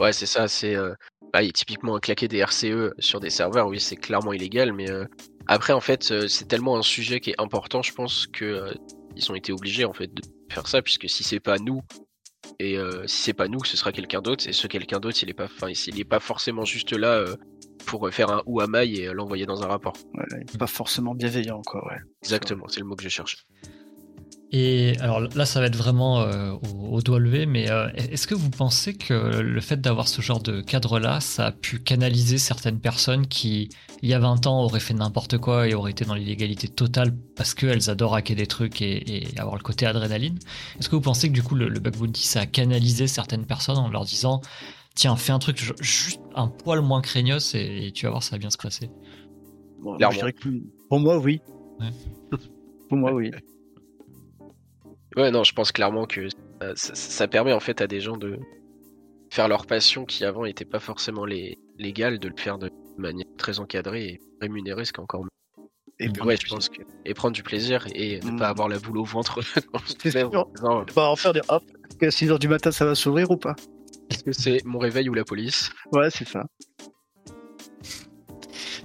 Ouais, c'est ça, c'est euh, bah, typiquement claquer des RCE sur des serveurs, oui, c'est clairement illégal, mais euh, après, en fait, euh, c'est tellement un sujet qui est important, je pense, que euh, ils ont été obligés en fait de faire ça, puisque si c'est pas nous, et euh, si c'est pas nous, ce sera quelqu'un d'autre, et ce quelqu'un d'autre, il est pas, enfin, il est pas forcément juste là euh, pour faire un ou à maille et euh, l'envoyer dans un rapport. Voilà, pas forcément bienveillant, quoi. Ouais. Exactement, c'est le mot que je cherche. Et alors là, ça va être vraiment euh, au, au doigt levé, mais euh, est-ce que vous pensez que le fait d'avoir ce genre de cadre-là, ça a pu canaliser certaines personnes qui, il y a 20 ans, auraient fait n'importe quoi et auraient été dans l'illégalité totale parce qu'elles adorent hacker des trucs et, et avoir le côté adrénaline? Est-ce que vous pensez que du coup, le, le bug bounty, ça a canalisé certaines personnes en leur disant Tiens, fais un truc ju- juste un poil moins craignos et, et tu vas voir, ça va bien se passer? Bon, je dirais que pour moi, oui. Ouais. pour moi, oui. Ouais, non, je pense clairement que ça, ça- ça permet en fait à des gens de faire leur passion qui avant n'était pas forcément les, légale, de le faire de manière très encadrée et rémunérée, ce qui est encore mieux. Et Ouais, je pense que. Et prendre du plaisir et ne Mm. pas avoir la boule au ventre C'est sûr. en disant, On va en faire des hop. Est-ce que à 6h du matin, ça va s'ouvrir ou pas? Est-ce que c'est mon réveil ou la police? Ouais, c'est ça.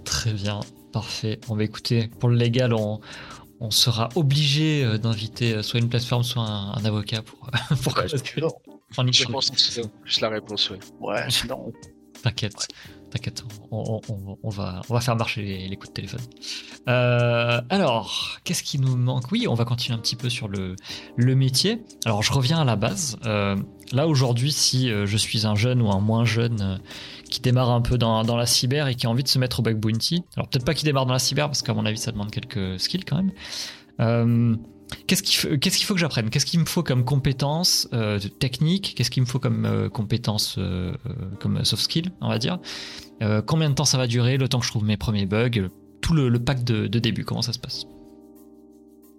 Très bien, parfait. On va écouter, pour le légal, on, on sera obligé euh, d'inviter euh, soit une plateforme, soit un, un avocat pour, pour Ouais, je enfin, Je pense que c'est juste la réponse, ouais. Ouais, sinon. T'inquiète, t'inquiète, on, on- on- on va, on va faire marcher les, les coups de téléphone. Euh, alors, qu'est-ce qui nous manque? Oui, on va continuer un petit peu sur le, le métier. Alors, je reviens à la base. Euh, là, aujourd'hui, si je suis un jeune ou un moins jeune euh, qui démarre un peu dans, la cyber et qui a envie de se mettre au bug bounty, alors peut-être pas qui démarre dans la cyber, parce qu'à mon avis, ça demande quelques skills quand même. Euh, Qu'est-ce qu'il faut, que j'apprenne? Qu'est-ce qu'il me faut comme compétences euh, techniques? Qu'est-ce qu'il me faut comme euh, compétences euh, euh, comme soft skill, on va dire? Euh, Combien de temps ça va durer Le temps que je trouve mes premiers bugs Tout le, pack de, de début, comment ça se passe?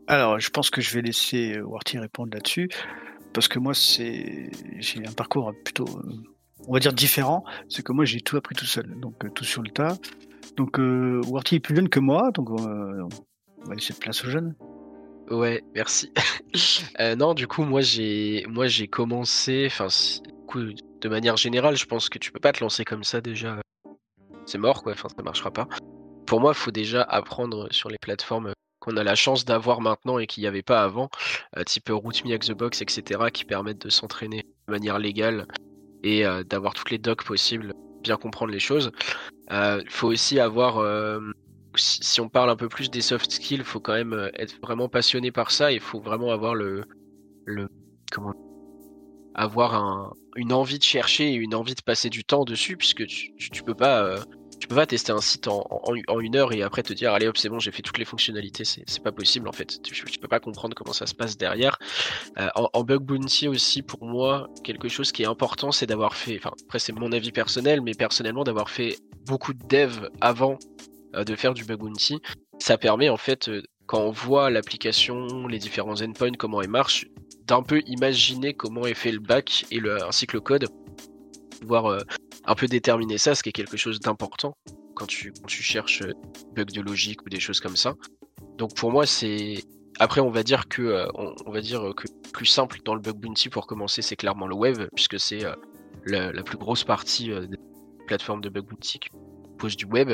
Alors, je pense que je vais laisser Warty répondre là-dessus, parce que moi, j'ai un parcours plutôt, on va dire différent. C'est que moi, j'ai tout appris tout seul, donc euh, tout sur le tas. Donc, euh, est plus jeune que moi, donc euh, on va laisser place aux jeunes. Ouais, merci. Euh, non, du coup, moi j'ai moi j'ai commencé, enfin, de manière générale, je pense que tu peux pas te lancer comme ça déjà. C'est mort, quoi. Enfin, ça marchera pas. Pour moi, il faut déjà apprendre sur les plateformes qu'on a la chance d'avoir maintenant et qu'il n'y avait pas avant, type Root Me, the Box, etc., qui permettent de s'entraîner de manière légale et euh, d'avoir toutes les docs possibles, bien comprendre les choses. Il faut aussi avoir euh, si, on parle un peu plus des soft skills, il faut quand même euh, être vraiment passionné par ça. Il faut vraiment avoir le, comment avoir un, une envie de chercher et une envie de passer du temps dessus, puisque tu, tu, peux pas euh, tu peux pas tester un site en, une heure et après te dire allez hop c'est bon j'ai fait toutes les fonctionnalités. C'est pas possible en fait. Tu, peux pas comprendre comment ça se passe derrière. Euh, en, en bug bounty aussi pour moi quelque chose qui est important c'est d'avoir fait enfin après c'est mon avis personnel mais personnellement d'avoir fait beaucoup de dev avant euh, de faire du bug bounty ça permet en fait euh, quand on voit l'application les différents endpoints comment elle marche d'un peu imaginer comment est fait le back et le, ainsi que le code pouvoir euh, un peu déterminer ça, ce qui est quelque chose d'important quand tu, quand tu cherches euh, bugs de logique ou des choses comme ça. Donc pour moi, c'est. Après, on va dire que euh, on, va dire que le plus simple dans le bug bounty pour commencer, c'est clairement le web, puisque c'est euh, la, plus grosse partie euh, des plateformes de bug bounty qui pose du web.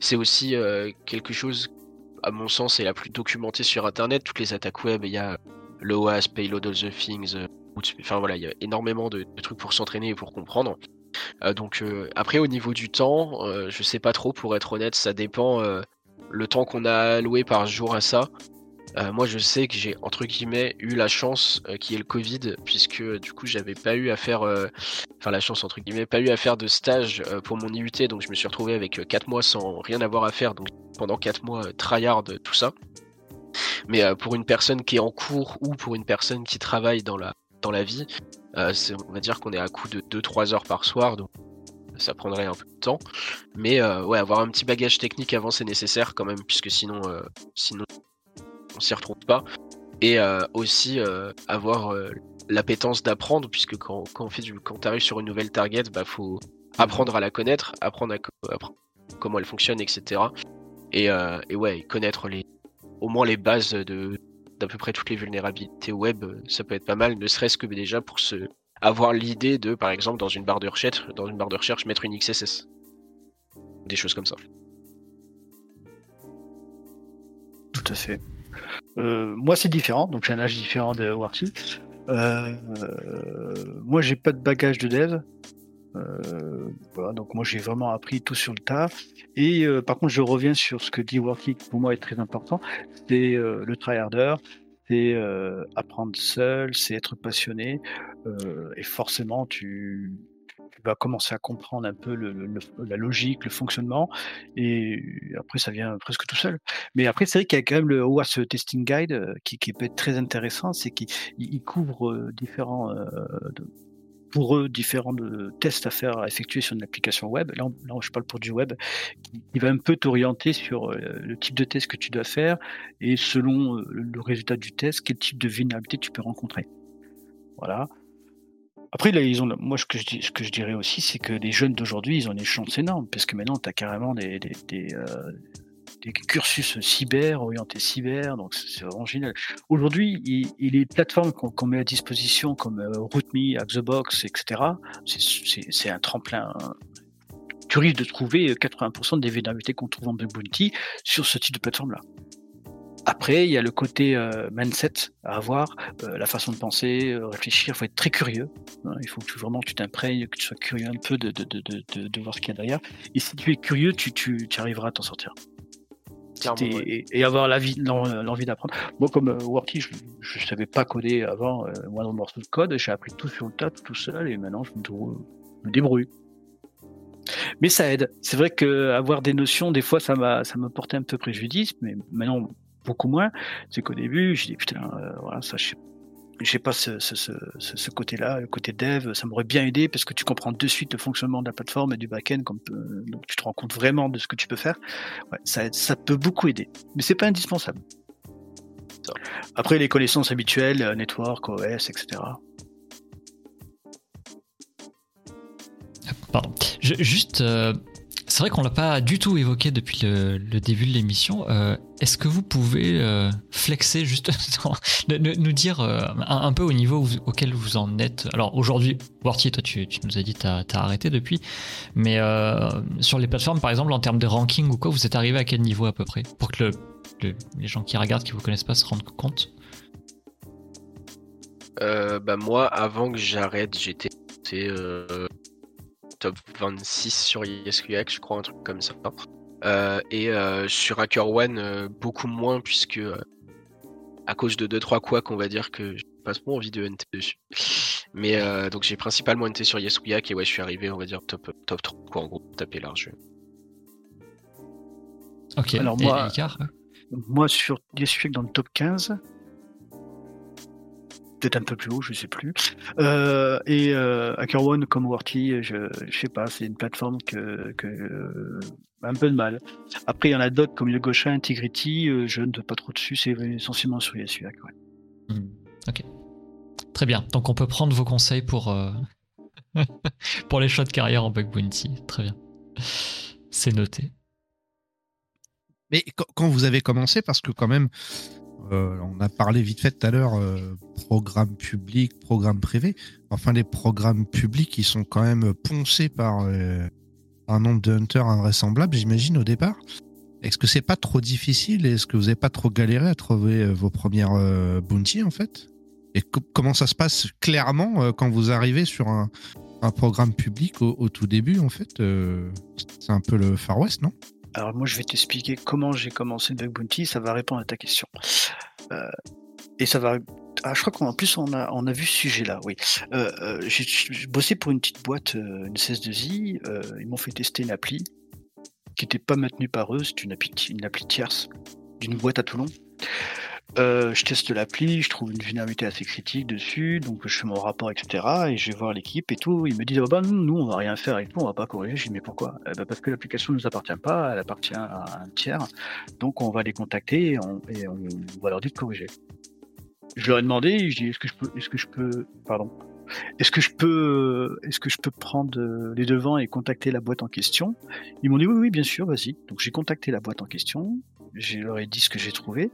C'est aussi euh, quelque chose, à mon sens, est la plus documentée sur Internet. Toutes les attaques web, il y a le OAS, Payload All the Things, euh, enfin voilà, il y a énormément de trucs pour s'entraîner et pour comprendre. Euh, donc euh, après au niveau du temps, euh, je sais pas trop pour être honnête, ça dépend le temps qu'on a alloué par jour à ça. Moi je sais que j'ai entre guillemets eu la chance y ait le Covid puisque du coup j'avais pas eu à faire, enfin la chance entre guillemets, pas eu à faire de stage pour mon IUT donc je me suis retrouvé avec 4 mois sans rien avoir à faire donc pendant 4 mois tryhard tout ça. Mais pour une personne qui est en cours ou pour une personne qui travaille dans la vie, euh, on va dire qu'on est à coup de 2-3 heures par soir, donc ça prendrait un peu de temps. Mais euh, ouais, avoir un petit bagage technique avant, c'est nécessaire quand même, puisque sinon, euh, sinon on s'y retrouve pas. Et euh, aussi avoir l'appétence d'apprendre, puisque quand, quand on fait t'arrives sur une nouvelle target, bah faut apprendre à la connaître, apprendre à apprendre comment elle fonctionne, etc. Et, et ouais, connaître les, au moins les bases de d'à peu près toutes les vulnérabilités web, euh, ça peut être pas mal, ne serait-ce que déjà pour se avoir l'idée de, par exemple, dans une barre de recherche, dans une barre de recherche, mettre une XSS. Des choses comme ça. Tout à fait. Euh, moi, c'est différent, donc j'ai un âge différent de Warty. Euh, moi, j'ai pas de bagage de dev. Euh, donc moi, j'ai vraiment appris tout sur le tas. Et euh, par contre, je reviens sur ce que dit Warty, qui pour moi est très important. C'est euh, le tryharder, c'est euh, apprendre seul, c'est être passionné. et forcément, tu, vas commencer à comprendre un peu la logique, le fonctionnement. Et après, ça vient presque tout seul. Mais après, c'est vrai qu'il y a quand même le OWASP Testing Guide qui, qui peut être très intéressant, c'est qu'il il- il couvre différents, pour eux, différents tests à faire, à effectuer sur une application web. Là, là, je parle pour du web, qui va un peu t'orienter sur euh, le type de test que tu dois faire et selon euh, le résultat du test, quel type de vulnérabilité tu peux rencontrer. Voilà. Après, là, ils ont, moi, ce que je, dis- ce que je dirais aussi, c'est que les jeunes d'aujourd'hui, ils ont des chances énormes, parce que maintenant, tu as carrément des, euh, des cursus cyber, orientés cyber, donc c'est vraiment génial. Aujourd'hui, il, il les plateformes qu'on met à disposition, comme euh, RootMe, Hackthebox, etc., c'est- un tremplin. Tu risques de trouver 80% des vulnérabilités qu'on trouve en Bug Bounty sur ce type de plateforme-là. Après, il y a le côté euh, mindset à avoir, euh, la façon de penser, euh, réfléchir. Il faut être très curieux. hein. il faut que tu, vraiment tu t'imprègnes, que tu sois curieux un peu de, voir ce qu'il y a derrière. Et si tu es curieux, tu, tu arriveras à t'en sortir. Ouais. et, avoir l'envie d'apprendre. Moi, comme euh, Worky, je ne savais pas coder avant, euh, moi, dans le morceau de code, j'ai appris tout sur le tas, tout seul, et maintenant, je me, débrouille- je me débrouille. Mais ça aide. C'est vrai que avoir des notions, des fois, ça m'a, ça m'a porté un peu préjudice, mais maintenant, beaucoup moins. C'est qu'au début, j'ai dit, putain, euh, voilà, ça, je sais j'ai pas ce, ce, ce, côté-là, le côté dev, ça m'aurait bien aidé parce que tu comprends de suite le fonctionnement de la plateforme et du back-end, comme, euh, donc tu te rends compte vraiment de ce que tu peux faire. Ouais, ça, ça peut beaucoup aider, mais c'est pas indispensable. Ça. Après, les connaissances habituelles, euh, network, OS, etc. Pardon. Je- juste, euh, c'est vrai qu'on l'a pas du tout évoqué depuis le, début de l'émission. Euh, Est-ce que vous pouvez euh, flexer juste, nous, dire euh, un, peu au niveau auquel vous en êtes? Alors aujourd'hui, Warty, toi tu, nous as dit tu as, arrêté depuis, mais sur les plateformes par exemple, en termes de ranking ou quoi, vous êtes arrivé à quel niveau à peu près? Pour que le- le- les gens qui regardent, qui vous connaissent pas, se rendent compte. Bah moi, avant que j'arrête, j'étais top 26 sur YesQX, je crois, un truc comme ça. Euh, et euh, sur HackerOne, euh, beaucoup moins, puisque euh, à cause de 2-3 couacs, on va dire que j'ai pas trop envie de NT dessus. Mais euh, donc j'ai principalement NT sur YesQX, et ouais, je suis arrivé, on va dire, top, top 3, quoi, en gros, taper large. Ok. Alors Et- moi- et Icar, ouais. Moi, sur YesQuake dans le top 15, peut-être un peu plus haut, je sais plus. Euh, et euh, HackerOne comme Worthy, je, je sais pas, c'est une plateforme que, que euh, un peu de mal. Après, il y en a d'autres comme le Gaucha, Integrity, euh, je ne peux pas trop dessus, c'est essentiellement sur YesQuake. Ouais. Ok. Très bien. Donc on peut prendre vos conseils pour, euh, pour les choix de carrière en bug bounty. Très bien. C'est noté. Mais quand- quand vous avez commencé, parce que quand même, euh, on a parlé vite fait tout à l'heure, euh, programme public, programme privé. Enfin, les programmes publics, ils sont quand même poncés par euh, un nombre de hunters invraisemblable, j'imagine, au départ. Est-ce que c'est pas trop difficile Est-ce que vous n'avez pas trop galéré à trouver vos premières bounty, en fait? Et co- comment ça se passe clairement quand vous arrivez sur un, programme public au, tout début, en fait C'est un peu le Far West, non? Alors moi, je vais t'expliquer comment j'ai commencé le Bug Bounty, ça va répondre à ta question. Euh, et ça va... Ah, je crois qu'en plus, on a, on a vu ce sujet-là, oui. Euh, euh, j'ai bossé pour une petite boîte, euh, une 16-2i, euh, ils m'ont fait tester une appli qui n'était pas maintenue par eux, c'est une appli, une appli tierce d'une boîte à Toulon. Euh, je teste l'appli, je trouve une vulnérabilité assez critique dessus, donc je fais mon rapport, etc. Et je vais voir l'équipe et tout. Ils me disent, oh bah, nous, nous, on va rien faire avec tout, on va pas corriger. Je dis, mais pourquoi? Eh ben, Parce que l'application ne nous appartient pas, elle appartient à un tiers. Donc on va les contacter et on, et on va leur dire de corriger. Je leur ai demandé, je dis, est-ce que je peux, est-ce que je peux, pardon, est-ce que je peux, est-ce que je peux prendre euh, les devants et contacter la boîte en question? Ils m'ont dit oui, oui, bien sûr, vas-y. Donc j'ai contacté la boîte en question, je leur ai dit ce que j'ai trouvé,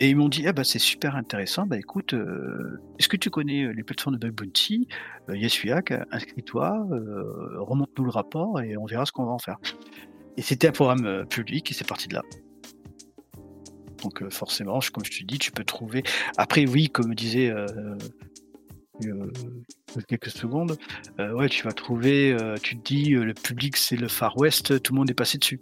et ils m'ont dit ah bah c'est super intéressant. Bah écoute, euh, est-ce que tu connais euh, les plateformes de Bug Bounty? Euh, inscris-toi, euh, remonte-nous le rapport et on verra ce qu'on va en faire. Et c'était un programme public et c'est parti de là. Donc forcément, comme je te dis, tu peux trouver. Après oui, comme disait euh, quelques secondes, ouais, tu vas trouver. tu te dis le public c'est le Far West, tout le monde est passé dessus.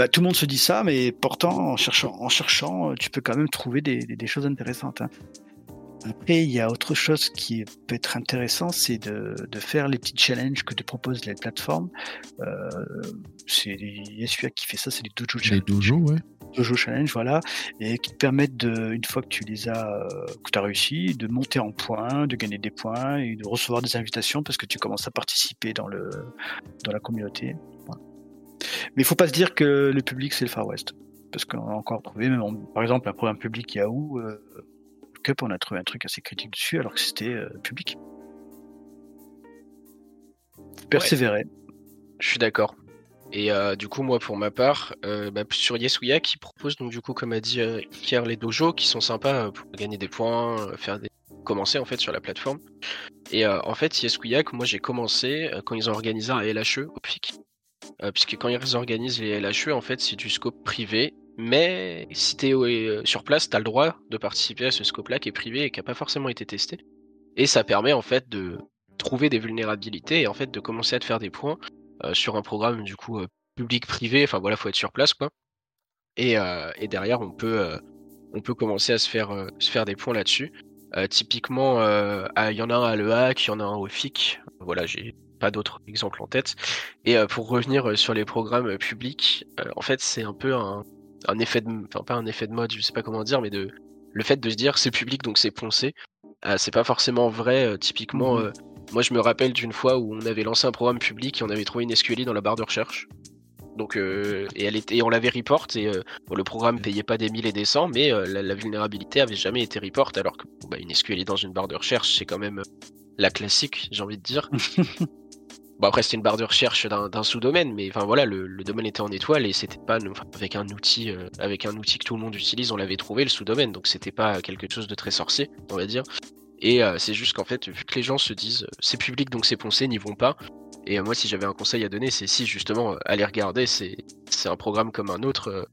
Bah, tout le monde se dit ça, mais pourtant en cherchant, en cherchant, euh, tu peux quand même trouver des, des- des choses intéressantes. hein. Après, il y a autre chose qui peut être intéressant, c'est de, de faire les petits challenges que te proposent les plateformes. Euh, c'est SUA qui fait ça, c'est les dojo Les challenges. dojos, ouais. Dojo Challenge, voilà, et qui te permettent de, une fois que tu les as, euh, que tu as réussi, de monter en points, de gagner des points et de recevoir des invitations parce que tu commences à participer dans le, dans la communauté. Mais il faut pas se dire que le public c'est le Far West, parce qu'on a encore trouvé, même par exemple, un programme public Yahoo, euh, Cup, on a trouvé un truc assez critique dessus alors que c'était euh, public. Persévérer. Je suis d'accord. Et euh, du coup, moi, pour ma part, euh, bah, sur Yesuya, qui propose, donc, du coup, comme a dit euh, Kier, les dojos qui sont sympas pour gagner des points, faire des... commencer en fait sur la plateforme. Et en fait, Yesuyak, moi, j'ai commencé quand ils ont organisé un LHE au PIC. Euh, puisque quand ils organisent les LHE, en fait, c'est du scope privé mais si tu es euh, sur place, tu as le droit de participer à ce scope-là qui est privé et qui n'a pas forcément été testé. Et ça permet en fait de trouver des vulnérabilités et en fait de commencer à te faire des points euh, sur un programme du coup public-privé. Enfin voilà, faut être sur place quoi. Et, derrière, on peut, on peut commencer à se faire, se faire des points là-dessus. typiquement, il y en a un à l'EHAC, il y en a un au FIC. Voilà, j'ai pas d'autres exemples en tête. Et pour revenir sur les programmes publics, en fait, c'est un peu un, un effet de, enfin pas un effet de mode, je sais pas comment dire, mais de le fait de se dire c'est public donc c'est poncé, euh, c'est pas forcément vrai. Euh, typiquement, euh, moi je me rappelle d'une fois où on avait lancé un programme public et on avait trouvé une SQLI dans la barre de recherche. Donc et elle était, on l'avait report et le programme payait pas des 1000 et des 100, mais la, vulnérabilité avait jamais été report alors que bah, une SQLI dans une barre de recherche c'est quand même la classique, j'ai envie de dire. Bon après c'était une barre de recherche d'un sous-domaine, mais enfin voilà, le, domaine était en étoile et c'était pas avec un outil euh, avec un outil que tout le monde utilise, on l'avait trouvé le sous-domaine, donc c'était pas quelque chose de très sorcier, on va dire. Et euh, c'est juste qu'en fait, vu que les gens se disent euh, c'est public donc c'est poncé, n'y vont pas. Et moi si j'avais un conseil à donner, c'est si justement aller regarder, c'est un programme comme un autre,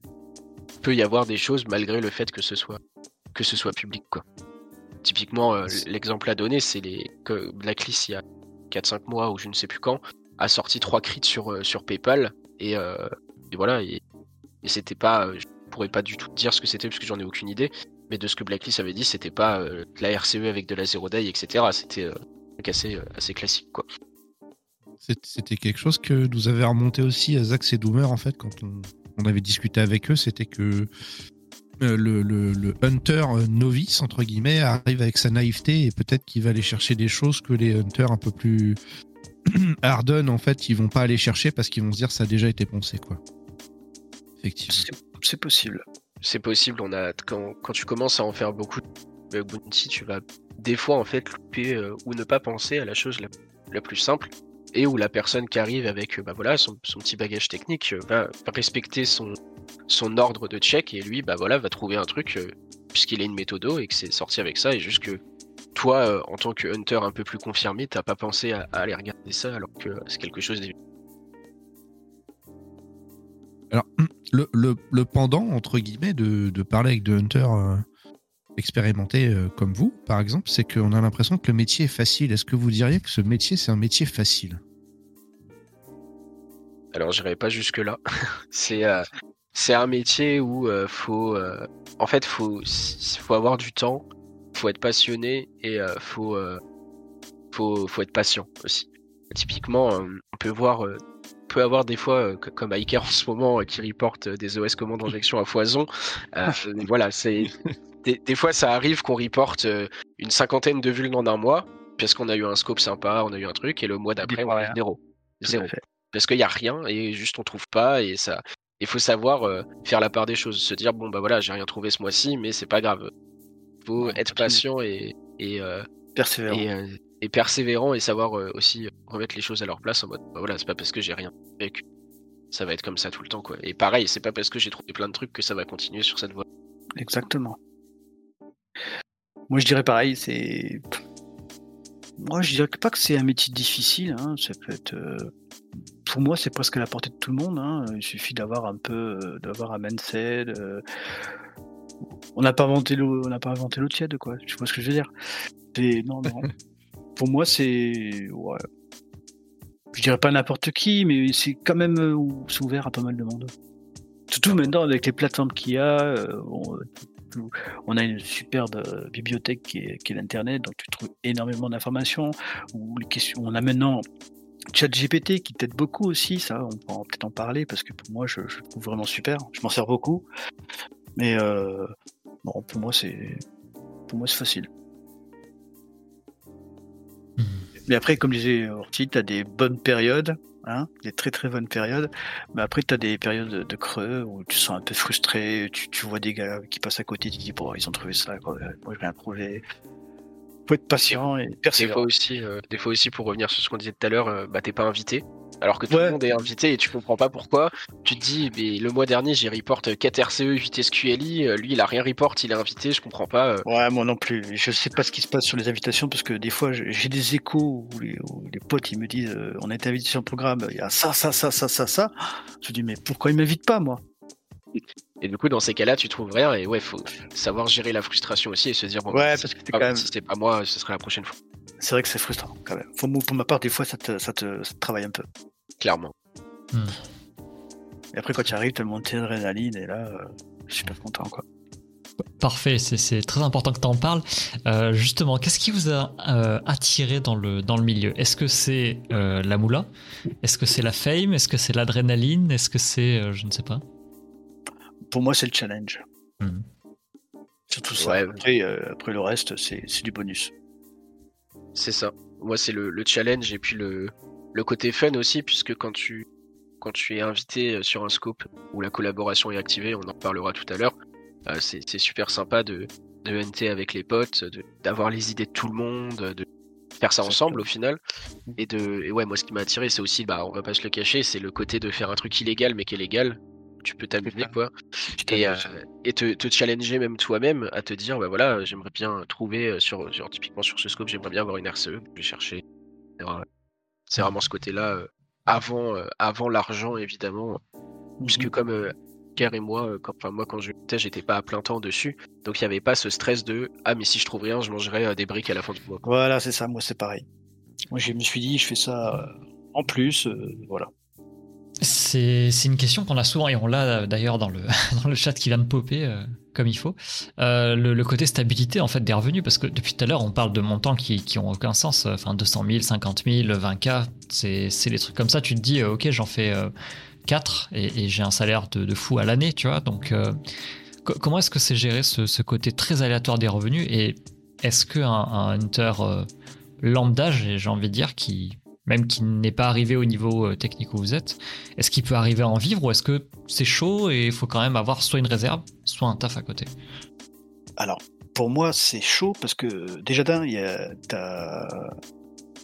peut y avoir des choses malgré le fait que ce soit que ce soit public quoi. Typiquement l'exemple à donner c'est les que Blacklist il y a 4-5 mois ou je ne sais plus quand, a sorti trois crits sur, euh, sur PayPal. Et, euh, voilà, et, c'était pas. Euh, je pourrais pas du tout dire ce que c'était parce que j'en ai aucune idée. Mais de ce que Blacklist avait dit, c'était pas de la RCE avec de la zero day, etc. C'était assez, assez classique, quoi. C'était quelque chose que nous avait remonté aussi à Zax et Doomer, en fait, quand on, on avait discuté avec eux. C'était que euh, le, hunter novice, entre guillemets, arrive avec sa naïveté et peut-être qu'il va aller chercher des choses que les hunters un peu plus harden, en fait, ils vont pas aller chercher parce qu'ils vont se dire ça a déjà été poncé, quoi. Effectivement. C'est possible. C'est possible. On a quand, tu commences à en faire beaucoup de bounty, tu vas des fois en fait louper euh, ou ne pas penser à la chose la, plus simple et où la personne qui arrive avec bah voilà son, petit bagage technique euh, va respecter son, son ordre de check et lui bah voilà va trouver un truc euh, puisqu'il est une méthodo et que c'est sorti avec ça et juste que toi euh, en tant que hunter un peu plus confirmé t'as pas pensé à, aller regarder ça alors que c'est quelque chose d'évident. Alors le, pendant entre guillemets de, parler avec des hunters euh, expérimentés comme vous par exemple c'est qu'on a l'impression que le métier est facile. Est-ce que vous diriez que ce métier c'est un métier facile? Alors j'irai pas jusque là. c'est c'est un métier où euh, faut, euh, en fait, faut, faut avoir du temps, faut être passionné et euh, faut, faut, faut être patient aussi. Typiquement, on peut voir, peut avoir des fois, comme Iker en ce moment, qui reporte des OS commandes d'injection à foison. voilà, c'est des, fois ça arrive qu'on reporte une cinquantaine de vulnes en un mois, parce qu'on a eu un scope sympa, on a eu un truc, et le mois d'après, on a zéro. Zéro. Parce qu'il n'y a rien et juste on trouve pas et ça, il faut savoir euh, faire la part des choses, se dire bon bah voilà, j'ai rien trouvé ce mois-ci, mais c'est pas grave. Faut être patient et et, euh, persévérant. Euh, et, persévérant et savoir aussi remettre les choses à leur place en mode bah voilà, c'est pas parce que j'ai rien trouvé que ça va être comme ça tout le temps quoi. Et pareil, c'est pas parce que j'ai trouvé plein de trucs que ça va continuer sur cette voie. Exactement. Moi je dirais pareil, c'est moi je dirais pas que c'est un métier difficile, hein. ça peut être pour moi, c'est presque à la portée de tout le monde. Hein. Il suffit d'avoir un peu, euh, d'avoir un mindset. Euh. On n'a pas inventé l'eau, on n'a pas inventé l'eau tiède, quoi. Tu vois ce que je veux dire? Non, non. pour moi, c'est, ouais. Je dirais pas n'importe qui, mais c'est quand même euh, ouvert à pas mal de monde. Surtout maintenant avec les plateformes qu'il y a, on, a une superbe bibliothèque qui est, qui est l'internet, donc tu trouves énormément d'informations. on a maintenant ChatGPT qui t'aide beaucoup aussi, ça, on peut peut-être en parler parce que pour moi, je, je trouve vraiment super. Je m'en sers beaucoup, mais euh, bon, pour moi, c'est pour moi c'est facile. Mhm. Mais après, comme disait Orti, tu as des bonnes périodes, hein, des très très bonnes périodes, mais après tu as des périodes de creux où tu sens un peu frustré, tu, tu vois des gars qui passent à côté, tu te dis, bon, ils ont trouvé ça, quoi. moi j'ai rien trouvé faut être patient et persévérant. Des fois aussi, euh, des fois aussi pour revenir sur ce qu'on disait tout à l'heure, euh, bah t'es pas invité. Alors que tout le monde est invité et tu comprends pas pourquoi. Tu te dis, mais le mois dernier j'ai report 4 RCE, 8 SQLI, lui il a rien report, il est invité, je comprends pas. Euh. Ouais, moi non plus. Je sais pas ce qui se passe sur les invitations parce que des fois j'ai des échos où les, potes ils me disent, on a été invité sur le programme, il y a ça, ça, ça, ça, ça, ça. Je dis, mais pourquoi ils m'invitent pas moi? Et du coup, dans ces cas-là, tu trouves rien. Et ouais, faut savoir gérer la frustration aussi et se dire bon, Ouais, parce que pas- quand même- si c'est pas moi, ce sera la prochaine fois. C'est vrai que c'est frustrant quand même. Faut- pour ma part, des fois, ça te, ça te, ça te travaille un peu. Clairement. Et après, quand tu arrives, t'as le montée d'adrénaline et là, euh, je suis pas content quoi. Parfait, c'est- c'est très important que tu en parles. Euh, justement, qu'est-ce qui vous a euh, attiré dans le, dans le milieu? Est-ce que c'est euh, la moula? Est-ce que c'est la fame? Est-ce que c'est l'adrénaline? Est-ce que c'est. euh, je ne sais pas. Pour moi, c'est le challenge. Mhm. Surtout ça. Ouais. Après, euh, après le reste, c'est c'est du bonus. C'est ça. Moi, c'est le, le challenge et puis le, le côté fun aussi, puisque quand tu, quand tu es invité euh, sur un scope où la collaboration est activée, on en parlera tout à l'heure, euh, c'est c'est super sympa de, de NT avec les potes, de- d'avoir les idées de tout le monde, de faire ça ensemble au final. Et, de, et ouais, moi, ce qui m'a attiré, c'est aussi, bah, on va pas se le cacher, c'est le côté de faire un truc illégal, mais qui est légal. Tu peux t'amuser, quoi. Et, euh, et te, te challenger même toi-même à te dire bah voilà j'aimerais bien trouver euh, sur, sur typiquement sur ce scope j'aimerais bien avoir une RCE je vais chercher c'est vraiment ce côté là avant euh, avant l'argent évidemment puisque Mhm. comme Kerr et moi quand, enfin moi quand je j'étais j'étais pas à plein temps dessus donc il y avait pas ce stress de ah mais si je trouve rien je mangerai des briques à la fin du mois Voilà, c'est ça. Moi, c'est pareil. Moi, je me suis dit, je fais ça en plus. voilà. C'est une question qu'on a souvent, et on l'a euh, d'ailleurs dans le, dans le chat qui vient de popper euh, comme il faut. Euh, le, le côté stabilité en fait des revenus, parce que depuis tout à l'heure, on parle de montants qui, qui ont aucun sens. Enfin, 200 000, 50 000, 20K, c'est des trucs comme ça. Tu te dis, euh, ok, j'en fais 4 et, et j'ai un salaire de, de fou à l'année, tu vois. Donc, euh, co- comment est-ce que c'est géré ce, ce côté très aléatoire des revenus? Et est-ce qu'un un hunter euh, lambda, j'ai envie de dire, qui même qui n'est pas arrivé au niveau euh, technique où vous êtes, est-ce qu'il peut arriver à en vivre ou est-ce que c'est chaud et il faut quand même avoir soit une réserve, soit un taf à côté? Alors, pour moi, c'est chaud parce que déjà d'un,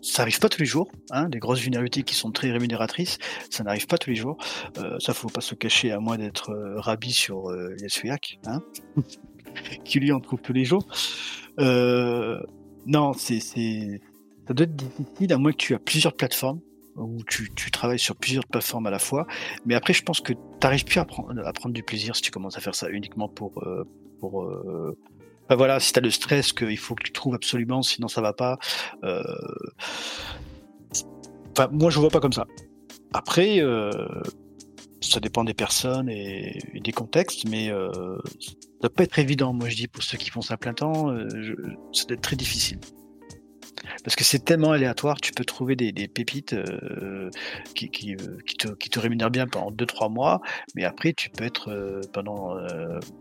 ça arrive pas tous les jours. Hein, des grosses vulnérabilités qui sont très rémunératrices, ça n'arrive pas tous les jours. Euh, ça, faut pas se cacher à moins d'être euh, Rabbi sur euh, Yasuyak, hein, qui lui en trouve tous les jours. Euh, non, c'est, ça doit être difficile à moins que tu as plusieurs plateformes où tu, tu travailles sur plusieurs plateformes à la fois. Mais après, je pense que tu n'arrives plus à prendre, à prendre du plaisir si tu commences à faire ça uniquement pour, euh, pour euh, voilà, si tu as le stress qu'il faut que tu trouves absolument, sinon ça va pas. euh, Enfin, moi je vois pas comme ça. Après, euh, ça dépend des personnes et, des contextes, mais euh, ça pas être évident. Moi je dis pour ceux qui font ça plein temps, euh, je- ça doit être très difficile. Parce que c'est tellement aléatoire, tu peux trouver des, pépites euh, euh, qui te, qui rémunèrent bien pendant 2-3 mois, mais après tu peux être euh, pendant,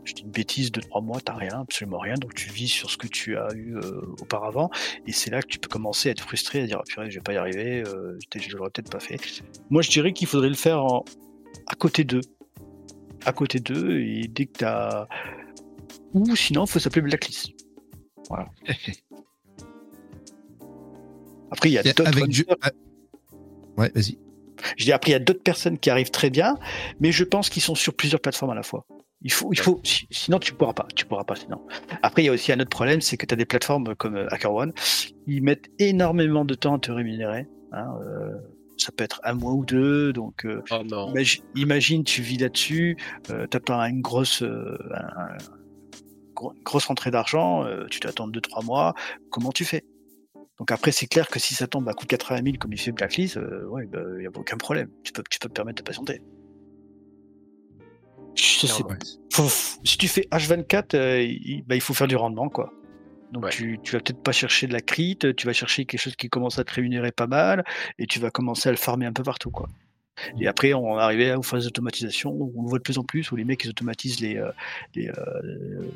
je dis une bêtise, 2-3 mois, t'as rien, absolument rien, donc tu vis sur ce que tu as eu auparavant, et c'est là que tu peux commencer à être frustré, à dire, ah, purée, je vais pas y arriver, je l'aurais peut-être pas fait. Moi je dirais qu'il faudrait le faire à côté d'eux. À côté d'eux, et dès que t'as... Ou sinon, il faut s'appeler Blacklist. Voilà. Après, il y a d'autres du... ah. Ouais, vas-y. je dis après, il y a d'autres personnes qui arrivent très bien, mais je pense qu'ils sont sur plusieurs plateformes à la fois. Il faut, il faut, si- sinon tu pourras pas, tu pourras pas sinon. Après, il y a aussi un autre problème, c'est que tu as des plateformes comme euh, HackerOne, ils mettent énormément de temps à te rémunérer. hein, euh, ça peut être un mois ou deux, donc euh, oh non imagine, imagine, tu vis là-dessus, euh, t'as pas une grosse, euh, un- un- gros- une grosse rentrée d'argent, euh, tu t'attends deux trois mois, comment tu fais? Donc après, c'est clair que si ça tombe à coût de 80 000 comme il fait Blacklist, euh, ouais, bah, y a aucun problème. Tu peux, tu peux te permettre de patienter. Je sais Ouais. faut- faut- si tu fais H24, euh, il, bah, il faut faire du rendement, quoi. Donc Ouais. tu, tu vas peut-être pas chercher de la crit, tu vas chercher quelque chose qui commence à te rémunérer pas mal, et tu vas commencer à le farmer un peu partout, quoi. Et après, on arrivé aux phases d'automatisation, où on le voit de plus en plus, où les mecs ils automatisent les, euh, les, euh, les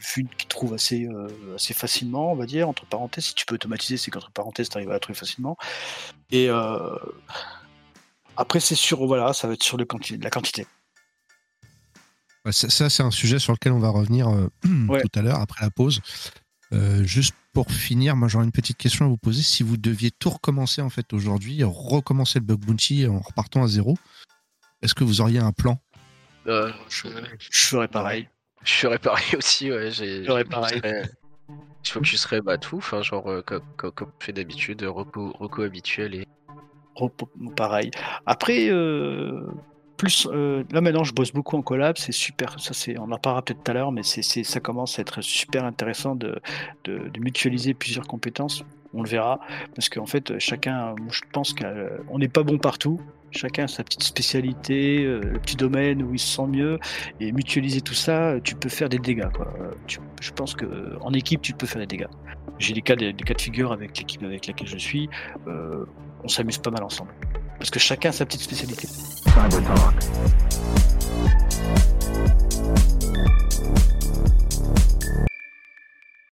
funs qu'ils trouvent assez, euh, assez facilement, on va dire, entre parenthèses. Si tu peux automatiser, c'est qu'entre parenthèses, tu arrives à la trouver facilement. Et euh, après, c'est sur, voilà, ça va être sur le quanti- la quantité. Ouais, ça, ça, c'est un sujet sur lequel on va revenir euh, Ouais. tout à l'heure, après la pause. Euh, juste pour finir, moi j'aurais une petite question à vous poser. Si vous deviez tout recommencer en fait aujourd'hui, recommencer le bug bounty en repartant à zéro, est-ce que vous auriez un plan? Euh, Je, je ferais pareil. Je ferais pareil aussi ouais Je ferais je pareil. serais- je focuserais bah tout enfin genre euh, co- co- comme fait d'habitude reco, reco habituel et Repo- Pareil. Après, euh, plus euh, là maintenant, je bosse beaucoup en collab, c'est super. Ça, c'est, on en parlera peut-être tout à l'heure, mais c'est, c'est, ça commence à être super intéressant de, de, de mutualiser plusieurs compétences on le verra. Parce qu'en fait, euh, chacun, euh, je pense qu'on euh, n'est pas bon partout. Chacun a sa petite spécialité, le petit domaine où il se sent mieux. Et mutualiser tout ça, tu peux faire des dégâts. Je pense qu'en équipe, tu peux faire des dégâts. J'ai des cas, des, cas de figure avec l'équipe avec laquelle je suis. On s'amuse pas mal ensemble. Parce que chacun a sa petite spécialité. Cyber Talk.